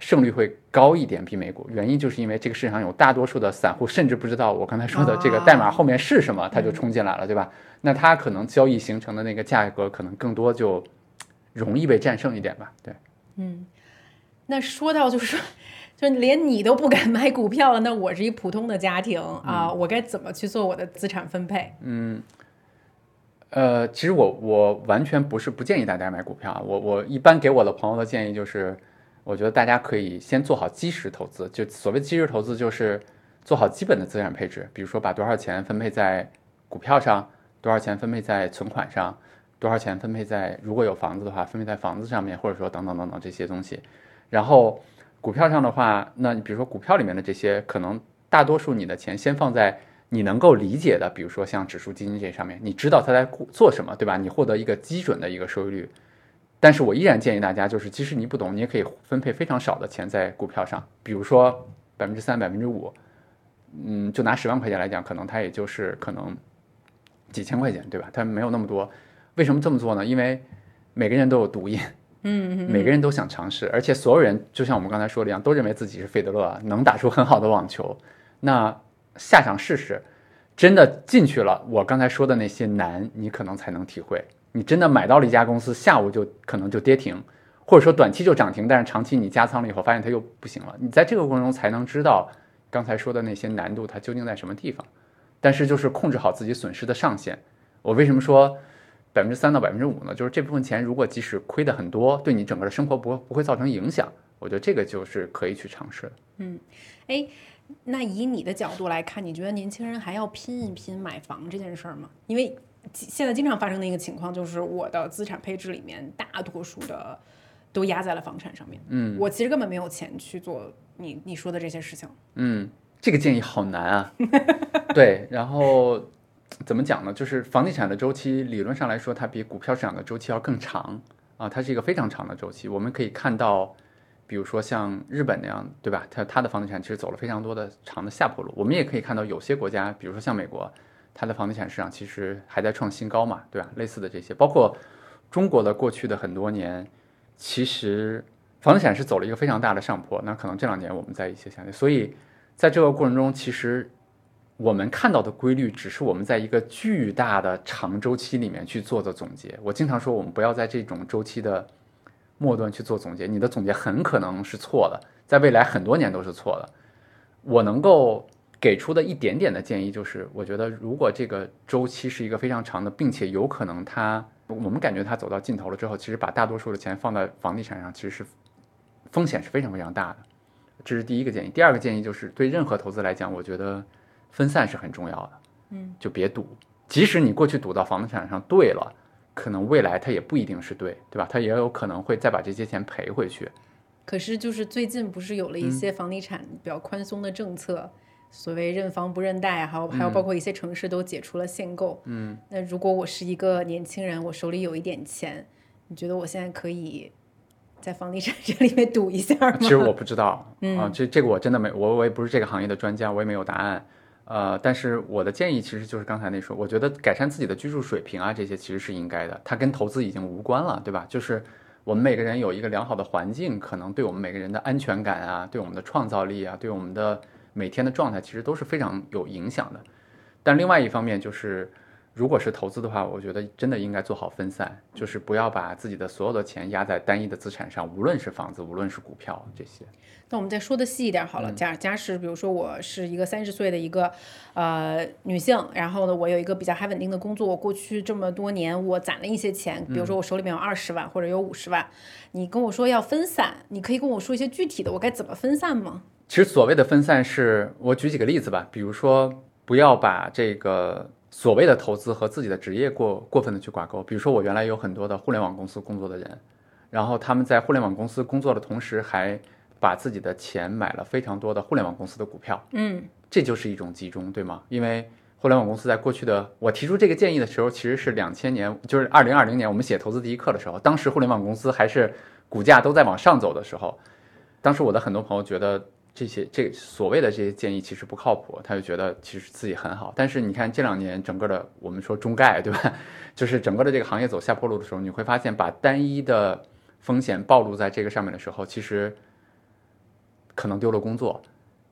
胜率会高一点，比美股。原因就是因为这个市场有大多数的散户甚至不知道我刚才说的这个代码后面是什么，他就冲进来了，对吧？那他可能交易形成的那个价格可能更多就容易被战胜一点吧，对。嗯那说到就是说，就连你都不敢买股票了，那我是一普通的家庭啊、嗯我该怎么去做我的资产分配？呃，其实我我完全不是不建议大家买股票啊，我我一般给我的朋友的建议就是，我觉得大家可以先做好基石投资，就所谓基石投资就是做好基本的资产配置，比如说把多少钱分配在股票上，多少钱分配在存款上，多少钱分配在如果有房子的话分配在房子上面，或者说等等等等这些东西。然后股票上的话，那你比如说股票里面的这些，可能大多数你的钱先放在你能够理解的，比如说像指数基金这上面，你知道它在做什么，对吧？你获得一个基准的一个收益率。但是我依然建议大家，就是即使你不懂，你也可以分配非常少的钱在股票上，比如说百分之三、百分之五，嗯，就拿十万块钱来讲，可能它也就是可能几千块钱，对吧？它没有那么多。为什么这么做呢？因为每个人都有毒瘾，嗯，<laughs> 每个人都想尝试，而且所有人就像我们刚才说的一样，都认为自己是费德勒，啊能打出很好的网球。那下场试试，真的进去了，我刚才说的那些难，你可能才能体会。你真的买到了一家公司，下午就可能就跌停，或者说短期就涨停，但是长期你加仓了以后，发现它又不行了。你在这个过程中才能知道刚才说的那些难度它究竟在什么地方。但是就是控制好自己损失的上限。我为什么说百分之三到百分之五呢？就是这部分钱如果即使亏的很多，对你整个的生活不不会造成影响，我觉得这个就是可以去尝试的。哎，那以你的角度来看，你觉得年轻人还要拼一拼买房这件事儿吗？因为现在经常发生的一个情况就是，我的资产配置里面大多数的都压在了房产上面。嗯，我其实根本没有钱去做你你说的这些事情。嗯，这个建议好难啊。<laughs> 对，然后怎么讲呢？就是房地产的周期理论上来说，它比股票市场的周期要更长啊，它是一个非常长的周期。我们可以看到，比如说像日本那样，对吧？它它的房地产其实走了非常多的长的下坡路。我们也可以看到有些国家，比如说像美国，它的房地产市场其实还在创新高嘛，对吧？类似的这些，包括中国的过去的很多年，其实房地产是走了一个非常大的上坡。那可能这两年我们在一些下跌，所以在这个过程中，其实我们看到的规律，只是我们在一个巨大的长周期里面去做的总结。我经常说，我们不要在这种周期的末端去做总结，你的总结很可能是错的，在未来很多年都是错的。我能够给出的一点点的建议就是，我觉得如果这个周期是一个非常长的，并且有可能它我们感觉它走到尽头了之后，其实把大多数的钱放在房地产上，其实是风险是非常非常大的。这是第一个建议。第二个建议就是，对任何投资来讲，我觉得分散是很重要的。嗯，就别赌，即使你过去赌到房地产上对了，可能未来它也不一定是对，对吧？它也有可能会再把这些钱赔回去。可是就是最近不是有了一些房地产比较宽松的政策，所谓认房不认贷，还有还有包括一些城市都解除了限购。嗯，那如果我是一个年轻人，我手里有一点钱，你觉得我现在可以在房地产这里面赌一下吗？其实我不知道，啊，这这个我真的没，我我也不是这个行业的专家，我也没有答案。呃，但是我的建议其实就是刚才那说，我觉得改善自己的居住水平啊，这些其实是应该的，它跟投资已经无关了，对吧？就是我们每个人有一个良好的环境，可能对我们每个人的安全感啊，对我们的创造力啊，对我们的每天的状态，其实都是非常有影响的。但另外一方面就是，如果是投资的话，我觉得真的应该做好分散，就是不要把自己的所有的钱压在单一的资产上，无论是房子，无论是股票这些。那我们再说的细一点好了，假假使比如说我是一个三十岁的一个呃女性，然后呢，我有一个比较还稳定的工作，我过去这么多年我攒了一些钱，比如说我手里面有二十万或者有五十万，你跟我说要分散，你可以跟我说一些具体的，我该怎么分散吗？其实所谓的分散是，我举几个例子吧，比如说不要把这个所谓的投资和自己的职业过过分的去挂钩。比如说我原来有很多的互联网公司工作的人，然后他们在互联网公司工作的同时，还把自己的钱买了非常多的互联网公司的股票，嗯，这就是一种集中，对吗？因为互联网公司在过去的我提出这个建议的时候，其实是两千年，就是二零二零年我们写投资第一课的时候，当时互联网公司还是股价都在往上走的时候，当时我的很多朋友觉得这些这所谓的这些建议其实不靠谱，他就觉得其实自己很好。但是你看这两年整个的我们说中概对吧，<laughs> 就是整个的这个行业走下坡路的时候，你会发现把单一的风险暴露在这个上面的时候，其实可能丢了工作。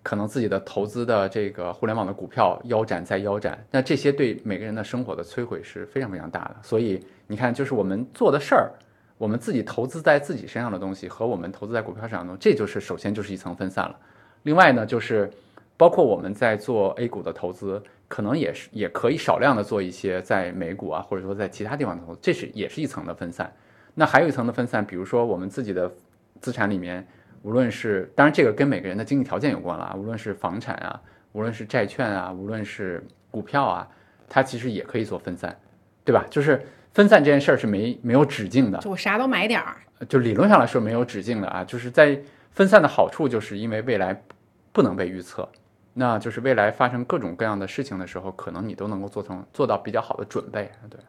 可能自己的投资的这个互联网的股票腰斩再腰斩，那这些对每个人的生活的摧毁是非常非常大的。所以你看，就是我们做的事儿，我们自己投资在自己身上的东西和我们投资在股票上的东西，这就是首先就是一层分散了。另外呢，就是包括我们在做 A 股的投资，可能也是也可以少量的做一些在美股啊，或者说在其他地方投资，这是也是一层的分散。那还有一层的分散，比如说我们自己的资产里面。无论是当然，这个跟每个人的经济条件有关了啊。无论是房产啊，无论是债券啊，无论是股票啊，它其实也可以做分散，对吧？就是分散这件事儿是没没有止境的，就我啥都买点儿。就理论上来说没有止境的啊。就是在分散的好处，就是因为未来不能被预测，那就是未来发生各种各样的事情的时候，可能你都能够做成做到比较好的准备，对。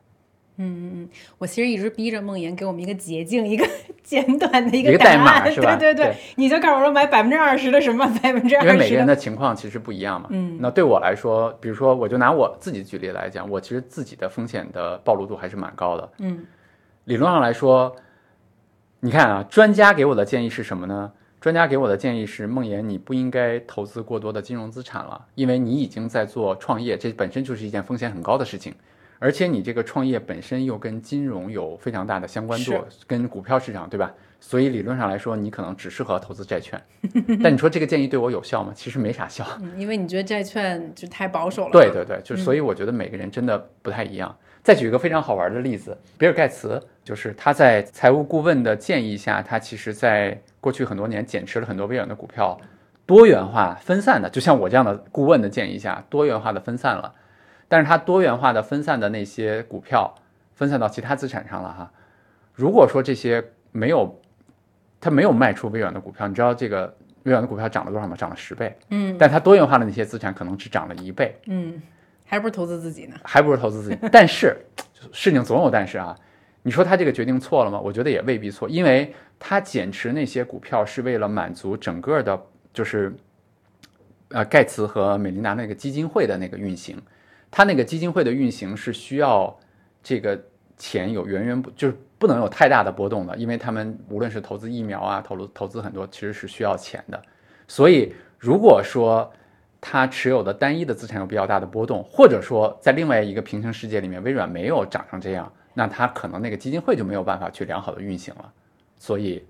嗯嗯嗯，我其实一直逼着梦妍给我们一个捷径，一个 <laughs> 简短的一一个答案，代码 <laughs> 是吧对对对你就告诉我说买百分之二十的什么，百分之二十因为每个人的。的情况其实不一样嘛。嗯，那对我来说，比如说，我就拿我自己举例来讲，我其实自己的风险的暴露度还是蛮高的。嗯理论上来说，你看啊，专家给我的建议是什么呢？专家给我的建议是，梦妍，你不应该投资过多的金融资产了，因为你已经在做创业，这本身就是一件风险很高的事情。而且你这个创业本身又跟金融有非常大的相关度，跟股票市场，对吧？所以理论上来说，你可能只适合投资债券。<laughs> 但你说这个建议对我有效吗？其实没啥效。嗯，因为你觉得债券就太保守了。对对对，就所以我觉得每个人真的不太一样。再举一个非常好玩的例子，比尔盖茨，就是他在财务顾问的建议下，他其实在过去很多年减持了很多微软的股票，多元化分散的，就像我这样的顾问的建议下，多元化的分散了。但是它多元化的分散的那些股票分散到其他资产上了哈。如果说这些没有，它没有卖出微软的股票，你知道这个微软的股票涨了多少吗？涨了十倍。嗯但它多元化的那些资产可能只涨了一倍。嗯，还不如投资自己呢。还不如投资自己。<laughs> 但是事情总有但是啊，你说他这个决定错了吗？我觉得也未必错，因为他减持那些股票是为了满足整个的，就是呃盖茨和美琳达那个基金会的那个运行。他那个基金会的运行是需要这个钱有源源不就是不能有太大的波动的，因为他们无论是投资疫苗啊，投入投资很多其实是需要钱的。所以如果说他持有的单一的资产有比较大的波动，或者说在另外一个平行世界里面，微软没有涨成这样，那他可能那个基金会就没有办法去良好的运行了。所以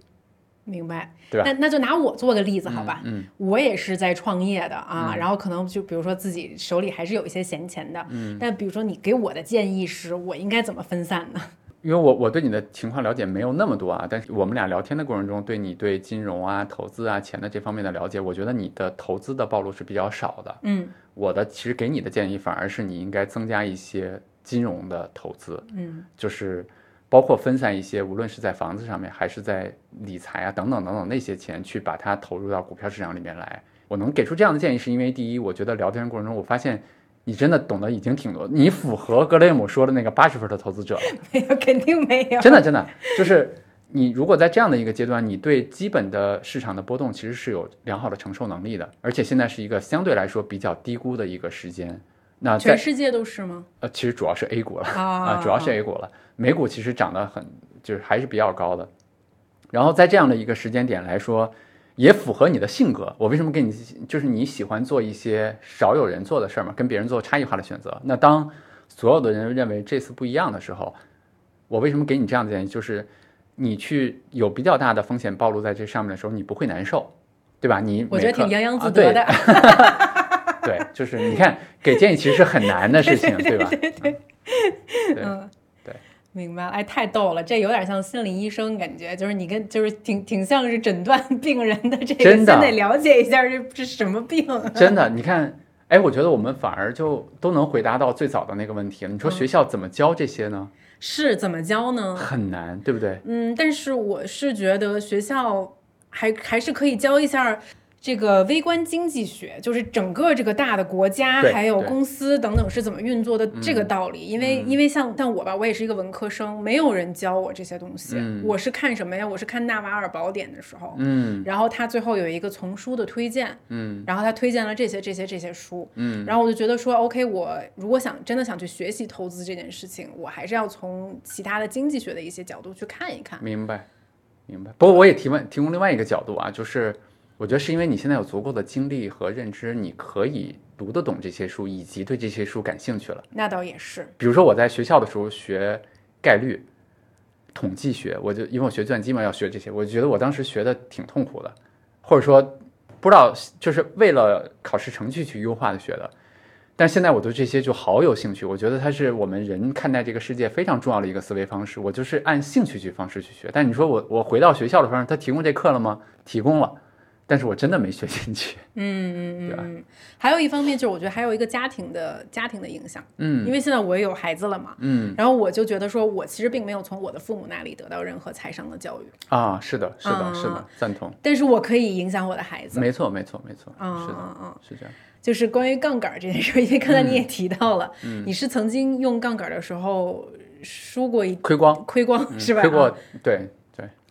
明白，对吧？那那就拿我做个例子好吧，嗯。我也是在创业的啊，然后可能就比如说自己手里还是有一些闲钱的，嗯，但比如说你给我的建议是我应该怎么分散呢？因为我我对你的情况了解没有那么多啊，但是我们俩聊天的过程中，对你对金融啊、投资啊、钱的这方面的了解，我觉得你的投资的暴露是比较少的。嗯。我的其实给你的建议反而是你应该增加一些金融的投资，嗯。就是包括分散一些，无论是在房子上面还是在理财啊等等等等那些钱，去把它投入到股票市场里面来。我能给出这样的建议，是因为第一，我觉得聊天过程中我发现你真的懂得已经挺多，你符合格雷姆说的那个八十分的投资者了。没有，肯定没有，真的真的就是你如果在这样的一个阶段，你对基本的市场的波动其实是有良好的承受能力的，而且现在是一个相对来说比较低估的一个时间。那全世界都是吗？呃，其实主要是 A 股了啊啊，主要是 A 股了，美股其实涨得很就是还是比较高的。然后在这样的一个时间点来说，也符合你的性格。我为什么跟你就是你喜欢做一些少有人做的事儿嘛，跟别人做差异化的选择。那当所有的人认为这次不一样的时候，我为什么给你这样的建议？就是你去有比较大的风险暴露在这上面的时候，你不会难受，对吧？你我觉得挺洋洋自得的，<laughs> <laughs> 对，就是你看给建议其实是很难的事情，对吧？对嗯，对，明白了。哎，太逗了，这有点像心理医生感觉，就是你跟就是挺挺像是诊断病人的这个，真的先得了解一下这这什么病。真的，你看，哎，我觉得我们反而就都能回答到最早的那个问题了。你说嗯学校怎么教这些呢？是怎么教呢？很难，对不对？嗯，但是我是觉得学校还还是可以教一下这个微观经济学，就是整个这个大的国家还有公司等等是怎么运作的这个道理。因为因为像像我吧，我也是一个文科生，没有人教我这些东西。嗯我是看什么呀？我是看《纳瓦尔宝典》的时候。嗯然后他最后有一个丛书的推荐，嗯然后他推荐了这些这些这些书，嗯，然后我就觉得说，OK，我如果想真的想去学习投资这件事情，我还是要从其他的经济学的一些角度去看一看。明白，明白。不过我也提问提供另外一个角度啊，就是我觉得是因为你现在有足够的精力和认知，你可以读得懂这些书，以及对这些书感兴趣了。那倒也是，比如说我在学校的时候学概率、统计学，我就因为我学计算机嘛，要学这些，我觉得我当时学的挺痛苦的，或者说不知道就是为了考试成绩去优化的学的。但现在我对这些就好有兴趣，我觉得它是我们人看待这个世界非常重要的一个思维方式。我就是按兴趣去方式去学。但你说我我回到学校的时候，他提供这课了吗？提供了，但是我真的没学进去。嗯嗯 <laughs> 对吧嗯嗯。还有一方面就是，我觉得还有一个家庭的家庭的影响，嗯因为现在我也有孩子了嘛，嗯然后我就觉得说，我其实并没有从我的父母那里得到任何财商的教育，啊，是的，是的，嗯是的，赞同。但是我可以影响我的孩子。没错，没错，没错，嗯是的，嗯嗯，是这样。就是关于杠杆这件事儿，因为刚才你嗯也提到了，你是曾经用杠杆的时候输过一亏光亏光、是吧？亏过对，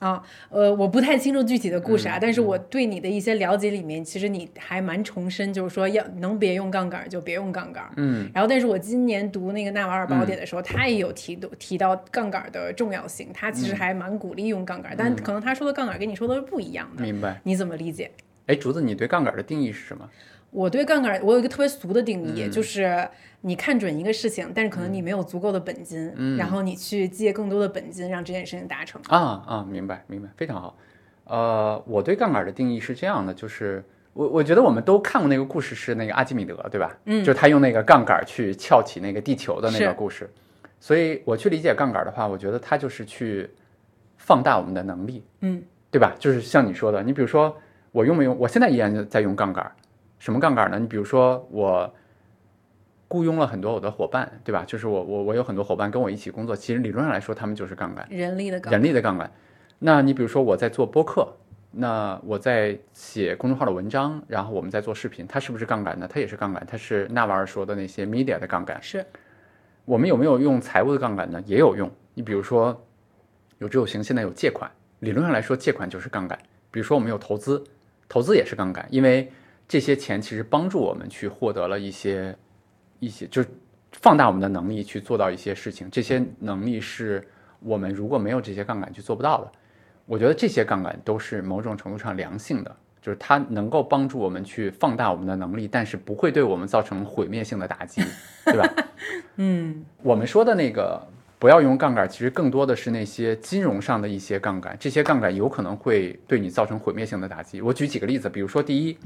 啊，呃，我不太清楚具体的故事啊，嗯但是我对你的一些了解里面，其实你还蛮重申，就是说要能别用杠杆儿就别用杠杆儿。嗯然后，但是我今年读那个纳瓦尔宝典的时候，他也有提到提到杠杆儿的重要性，他嗯其实还蛮鼓励用杠杆儿，但可能他说的杠杆儿跟你说的是不一样的，明白。你怎么理解？哎，竹子，你对杠杆的定义是什么？我对杠杆，我有一个特别俗的定嗯义，就是你看准一个事情，但是可能你没有足够的本金，嗯然后你去借更多的本金，让这件事情达成。啊啊，明白明白，非常好。呃，我对杠杆的定义是这样的，就是我我觉得我们都看过那个故事，是那个阿基米德，对吧？嗯就是他用那个杠杆去撬起那个地球的那个故事。所以我去理解杠杆的话，我觉得它就是去放大我们的能力，嗯，对吧？就是像你说的，你比如说我用没用，我现在依然在用杠杆，什么杠杆呢？你比如说我雇佣了很多我的伙伴，对吧？就是我我我有很多伙伴跟我一起工作，其实理论上来说，他们就是杠杆。人力的杠人力的杠杆。那你比如说我在做播客，那我在写公众号的文章，然后我们在做视频，它是不是杠杆呢？它也是杠杆，它是纳瓦尔说的那些 media 的杠杆。是我们有没有用财务的杠杆呢？也有用。你比如说有志有行，现在有借款，理论上来说借款就是杠杆。比如说我们有投资，投资也是杠杆，因为这些钱其实帮助我们去获得了一些一些，就是放大我们的能力去做到一些事情。这些能力是我们如果没有这些杠杆去做不到的。我觉得这些杠杆都是某种程度上良性的，就是它能够帮助我们去放大我们的能力，但是不会对我们造成毁灭性的打击，对吧？<laughs> 嗯我们说的那个不要用杠杆，其实更多的是那些金融上的一些杠杆，这些杠杆有可能会对你造成毁灭性的打击。我举几个例子，比如说，第一，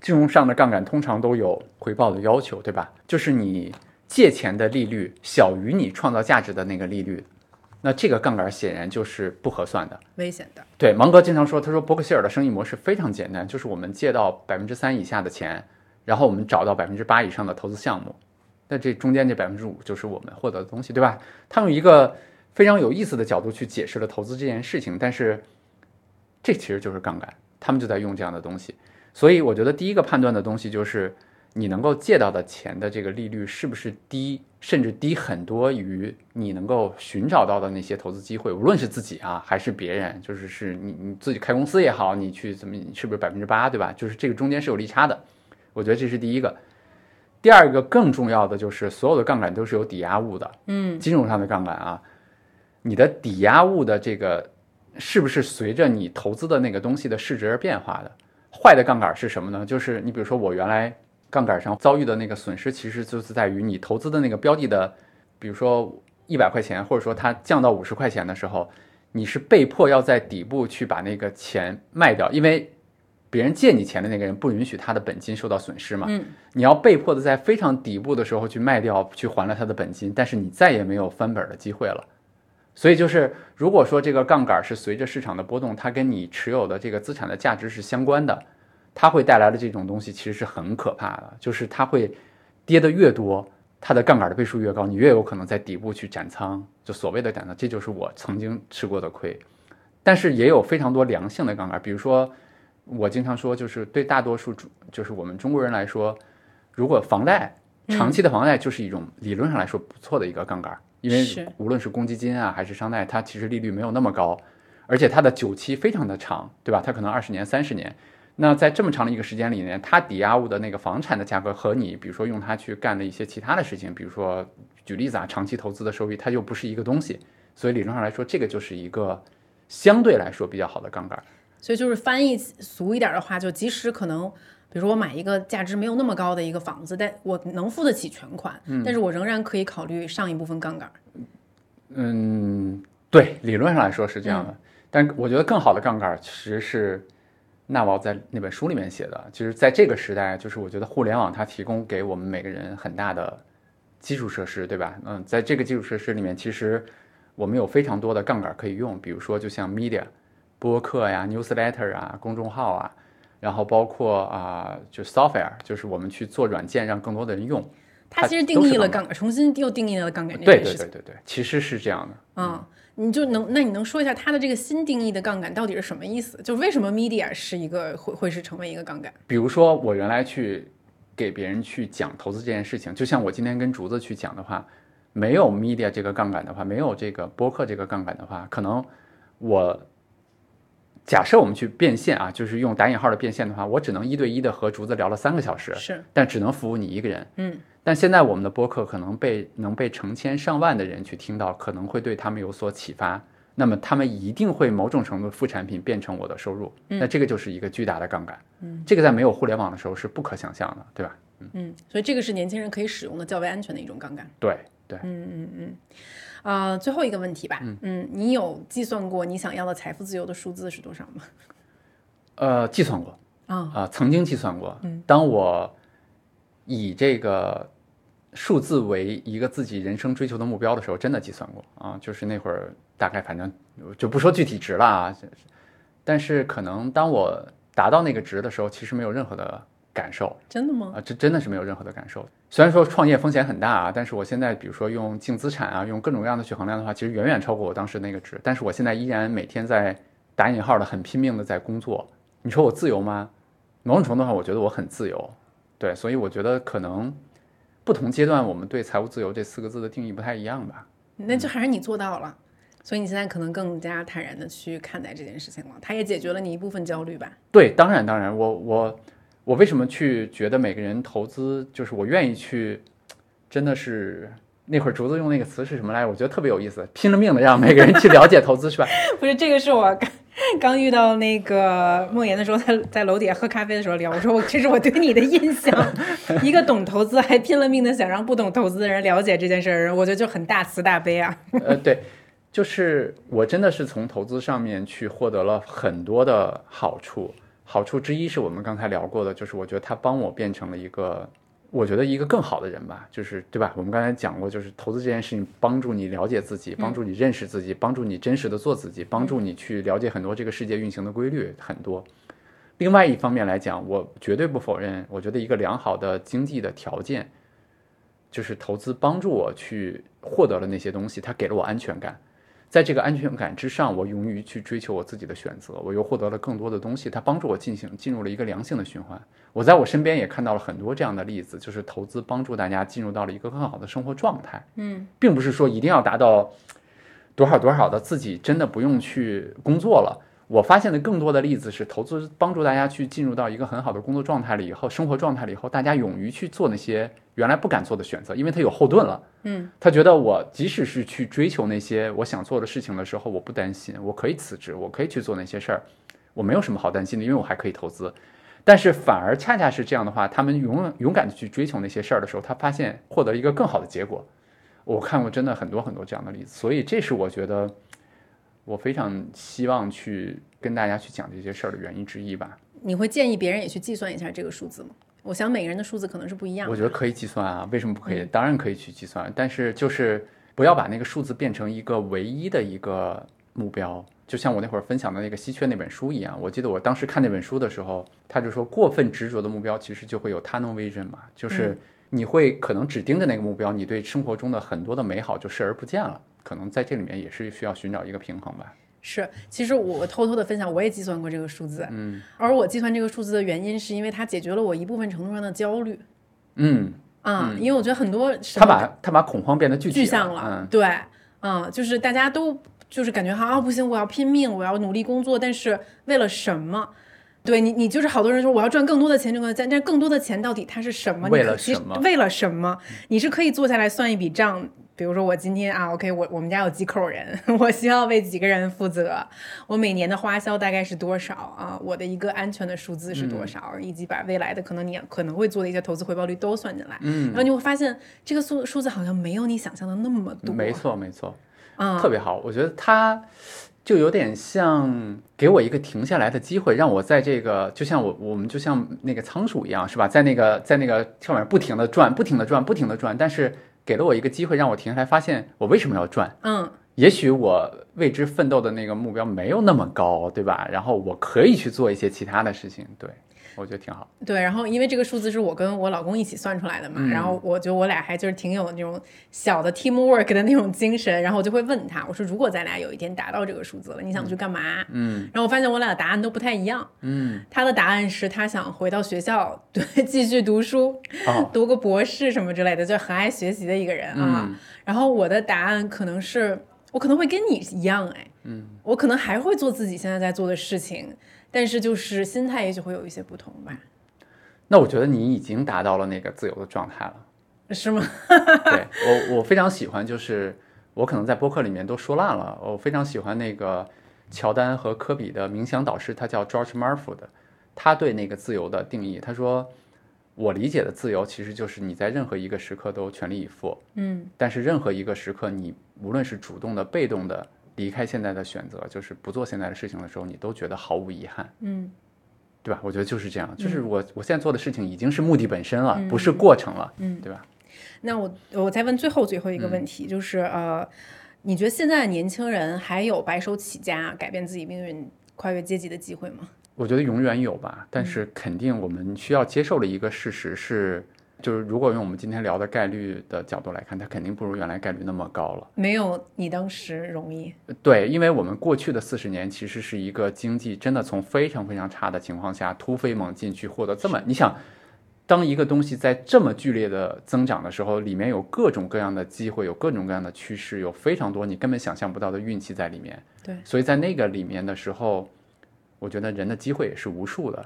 金融上的杠杆通常都有回报的要求，对吧？就是你借钱的利率小于你创造价值的那个利率，那这个杠杆显然就是不合算的。危险的。对，芒格经常说，他说伯克希尔的生意模式非常简单，就是我们借到百分之三以下的钱，然后我们找到百分之八以上的投资项目，那这中间这百分之五就是我们获得的东西，对吧？他用一个非常有意思的角度去解释了投资这件事情，但是这其实就是杠杆，他们就在用这样的东西。所以我觉得第一个判断的东西就是你能够借到的钱的这个利率是不是低，甚至低很多于你能够寻找到的那些投资机会，无论是自己啊还是别人，就是是你你自己开公司也好，你去怎么是不是百分之八，对吧？就是这个中间是有利差的。我觉得这是第一个。第二个更重要的就是所有的杠杆都是有抵押物的，嗯，金融上的杠杆啊，你的抵押物的这个是不是随着你投资的那个东西的市值而变化的？坏的杠杆是什么呢？就是你比如说我原来杠杆上遭遇的那个损失，其实就是在于你投资的那个标的的，比如说一百块钱，或者说它降到五十块钱的时候，你是被迫要在底部去把那个钱卖掉，因为别人借你钱的那个人不允许他的本金受到损失嘛。嗯，你要被迫的在非常底部的时候去卖掉，去还了他的本金，但是你再也没有翻本的机会了。所以就是，如果说这个杠杆是随着市场的波动，它跟你持有的这个资产的价值是相关的，它会带来的这种东西其实是很可怕的，就是它会跌得越多，它的杠杆的倍数越高，你越有可能在底部去斩仓，就所谓的斩仓，这就是我曾经吃过的亏。但是也有非常多良性的杠杆，比如说我经常说，就是对大多数中就是我们中国人来说，如果房贷长期的房贷就是一种理论上来说不错的一个杠杆，因为无论是公积金啊还是商贷，它其实利率没有那么高，而且它的久期非常的长，对吧？它可能二十年、三十年。那在这么长的一个时间里面，它抵押物的那个房产的价格和你比如说用它去干的一些其他的事情，比如说举例子啊，长期投资的收益，它就不是一个东西。所以理论上来说，这个就是一个相对来说比较好的杠杆。所以就是翻译俗一点的话，就即使可能，比如说我买一个价值没有那么高的一个房子，但我能付得起全款，但是我仍然可以考虑上一部分杠杆。嗯，对，理论上来说是这样的，但我觉得更好的杠杆其实是纳瓦在那本书里面写的。其实，在这个时代，就是我觉得互联网它提供给我们每个人很大的基础设施，对吧？嗯，在这个基础设施里面，其实我们有非常多的杠杆可以用，比如说就像 media、播客呀、newsletter 啊、公众号啊，然后包括啊、就 software，就是我们去做软件，让更多的人用。它其实定义了杠杆，重新又定义了杠杆这件事情。对对对对，其实是这样的。嗯，你就能，那你能说一下它的这个新定义的杠杆到底是什么意思？就为什么 media 是一个会会是成为一个杠杆？比如说，我原来去给别人去讲投资这件事情，就像我今天跟竹子去讲的话，没有 media 这个杠杆的话，没有这个播客这个杠杆的话，可能我假设我们去变现啊，就是用打引号的变现的话，我只能一对一的和竹子聊了三个小时，是，但只能服务你一个人。嗯，但现在我们的播客可能被能被成千上万的人去听到，可能会对他们有所启发。那么他们一定会某种程度副产品变成我的收入，嗯那这个就是一个巨大的杠杆。嗯，这个在没有互联网的时候是不可想象的，对吧？嗯，所以这个是年轻人可以使用的较为安全的一种杠杆。对对，呃，最后一个问题吧，嗯你有计算过你想要的财富自由的数字是多少吗？<laughs> 呃，计算过啊啊、曾经计算过。当我以这个数字为一个自己人生追求的目标的时候，真的计算过啊，就是那会儿大概反正就不说具体值了啊，但是可能当我达到那个值的时候，其实没有任何的感受。真的吗？啊，这真的是没有任何的感受。虽然说创业风险很大啊，但是我现在比如说用净资产啊，用各种各样的去衡量的话，其实远远超过我当时那个值。但是我现在依然每天在打引号的很拼命的在工作。你说我自由吗？某种程度上，我觉得我很自由。对，所以我觉得可能不同阶段我们对财务自由这四个字的定义不太一样吧。那就还是你做到了，所以你现在可能更加坦然的去看待这件事情了。它也解决了你一部分焦虑吧？对，当然当然，我我我为什么去觉得每个人投资，就是我愿意去，真的是那会儿竹子用那个词是什么来着？我觉得特别有意思，拼了命的让每个人去了解投资，是吧？<laughs> 不是，这个是我刚刚遇到那个梦妍的时候，在在楼底下喝咖啡的时候聊，我说我这是我对你的印象，<laughs> 一个懂投资还拼了命的想让不懂投资的人了解这件事儿，我觉得就很大慈大悲啊。呃，对，就是我真的是从投资上面去获得了很多的好处。好处之一是我们刚才聊过的，就是我觉得它帮我变成了一个。我觉得一个更好的人吧，就是对吧？我们刚才讲过，就是投资这件事情，帮助你了解自己，帮助你认识自己，帮助你真实的做自己，帮助你去了解很多这个世界运行的规律很多。另外一方面来讲，我绝对不否认，我觉得一个良好的经济的条件，就是投资帮助我去获得了那些东西，它给了我安全感。在这个安全感之上，我勇于去追求我自己的选择，我又获得了更多的东西，它帮助我进行进入了一个良性的循环。我在我身边也看到了很多这样的例子，就是投资帮助大家进入到了一个更好的生活状态。嗯，并不是说一定要达到多少多少的自己真的不用去工作了。我发现的更多的例子是，投资帮助大家去进入到一个很好的工作状态了以后，生活状态了以后，大家勇于去做那些原来不敢做的选择，因为他有后盾了。嗯，他觉得我即使是去追求那些我想做的事情的时候，我不担心，我可以辞职，我可以去做那些事儿，我没有什么好担心的，因为我还可以投资。但是反而恰恰是这样的话，他们勇勇敢的去追求那些事儿的时候，他发现获得一个更好的结果。我看过真的很多很多这样的例子，所以这是我觉得。我非常希望去跟大家去讲这些事儿的原因之一吧。你会建议别人也去计算一下这个数字吗？我想每个人的数字可能是不一样的。我觉得可以计算啊，为什么不可以？当然可以去计算，但是就是不要把那个数字变成一个唯一的一个目标。就像我那会儿分享的那个稀缺那本书一样，我记得我当时看那本书的时候，他就说过分执着的目标其实就会有 tunnel vision 嘛，就是你会可能只盯着那个目标，你对生活中的很多的美好就视而不见了。可能在这里面也是需要寻找一个平衡吧。是，其实我偷偷的分享，我也计算过这个数字，嗯，而我计算这个数字的原因，是因为它解决了我一部分程度上的焦虑，嗯啊，因为我觉得很多他把他把恐慌变得具具象了，对，嗯，就是大家都就是感觉哈啊不行，我要拼命，我要努力工作，但是为了什么？对你，你就是好多人说我要赚更多的钱，挣更多钱，但更多的钱到底它是什么？为了什么？为了什么？你是可以坐下来算一笔账。比如说我今天啊，OK，我我们家有几口人，<laughs> 我需要为几个人负责，我每年的花销大概是多少啊？我的一个安全的数字是多少？以及把未来的可能你可能会做的一些投资回报率都算进来，嗯，然后你会发现这个数数字好像没有你想象的那么多。没错，没错，啊，特别好，我觉得它就有点像给我一个停下来的机会，让我在这个就像我我们就像那个仓鼠一样，是吧？在那个在那个上面不停的转，不停的转，不停的转，但是。给了我一个机会，让我停下来，发现我为什么要赚。嗯，也许我为之奋斗的那个目标没有那么高，对吧？然后我可以去做一些其他的事情，对。我觉得挺好。对，然后因为这个数字是我跟我老公一起算出来的嘛，然后我觉得我俩还就是挺有那种小的 teamwork 的那种精神，然后我就会问他，我说如果咱俩有一天达到这个数字了，你想去干嘛？嗯，然后我发现我俩的答案都不太一样。嗯，他的答案是他想回到学校，对，继续读书，<laughs> 读个博士什么之类的，就很爱学习的一个人啊。然后我的答案可能是我可能会跟你一样，哎，嗯，我可能还会做自己现在在做的事情。但是就是心态也许会有一些不同吧。那我觉得你已经达到了那个自由的状态了，是吗？对 <laughs> 我我非常喜欢，就是我可能在播客里面都说烂了，我非常喜欢那个乔丹和科比的冥想导师，他叫 George Marford，他对那个自由的定义，他说我理解的自由其实就是你在任何一个时刻都全力以赴，嗯，但是任何一个时刻你无论是主动的、被动的。离开现在的选择，就是不做现在的事情的时候，你都觉得毫无遗憾，嗯，对吧？我觉得就是这样，就是我我现在做的事情已经是目的本身了，不是过程了，嗯，对吧？那我我再问最后最后一个问题，就是呃，你觉得现在的年轻人还有白手起家、改变自己命运、跨越阶级的机会吗？我觉得永远有吧，但是肯定我们需要接受的一个事实是。就是如果用我们今天聊的概率的角度来看，它肯定不如原来概率那么高了。没有你当时容易。对，因为我们过去的四十年其实是一个经济真的从非常非常差的情况下突飞猛进去获得这么，你想，当一个东西在这么剧烈的增长的时候，里面有各种各样的机会，有各种各样的趋势，有非常多你根本想象不到的运气在里面。对，所以在那个里面的时候，我觉得人的机会也是无数的。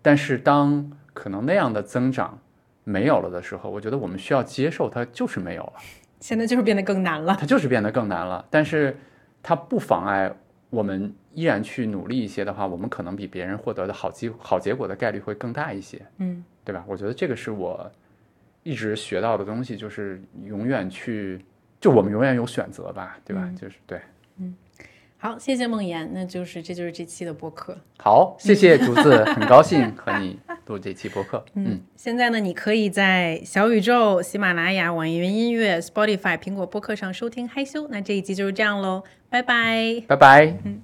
但是当可能那样的增长。没有了的时候，我觉得我们需要接受它就是没有了。现在就是变得更难了，它就是变得更难了。但是它不妨碍我们依然去努力一些的话，我们可能比别人获得的好机好结果的概率会更大一些，嗯，对吧？我觉得这个是我一直学到的东西，就是永远去，就我们永远有选择吧，对吧？就是对。好，谢谢梦妍，那就是这就是这期的播客。好，谢谢竹子，很高兴和你录这期播客。嗯，现在呢，你可以在小宇宙、喜马拉雅、网易云音乐、Spotify、苹果播客上收听《害羞》。那这一集就是这样喽，拜拜。拜拜。嗯。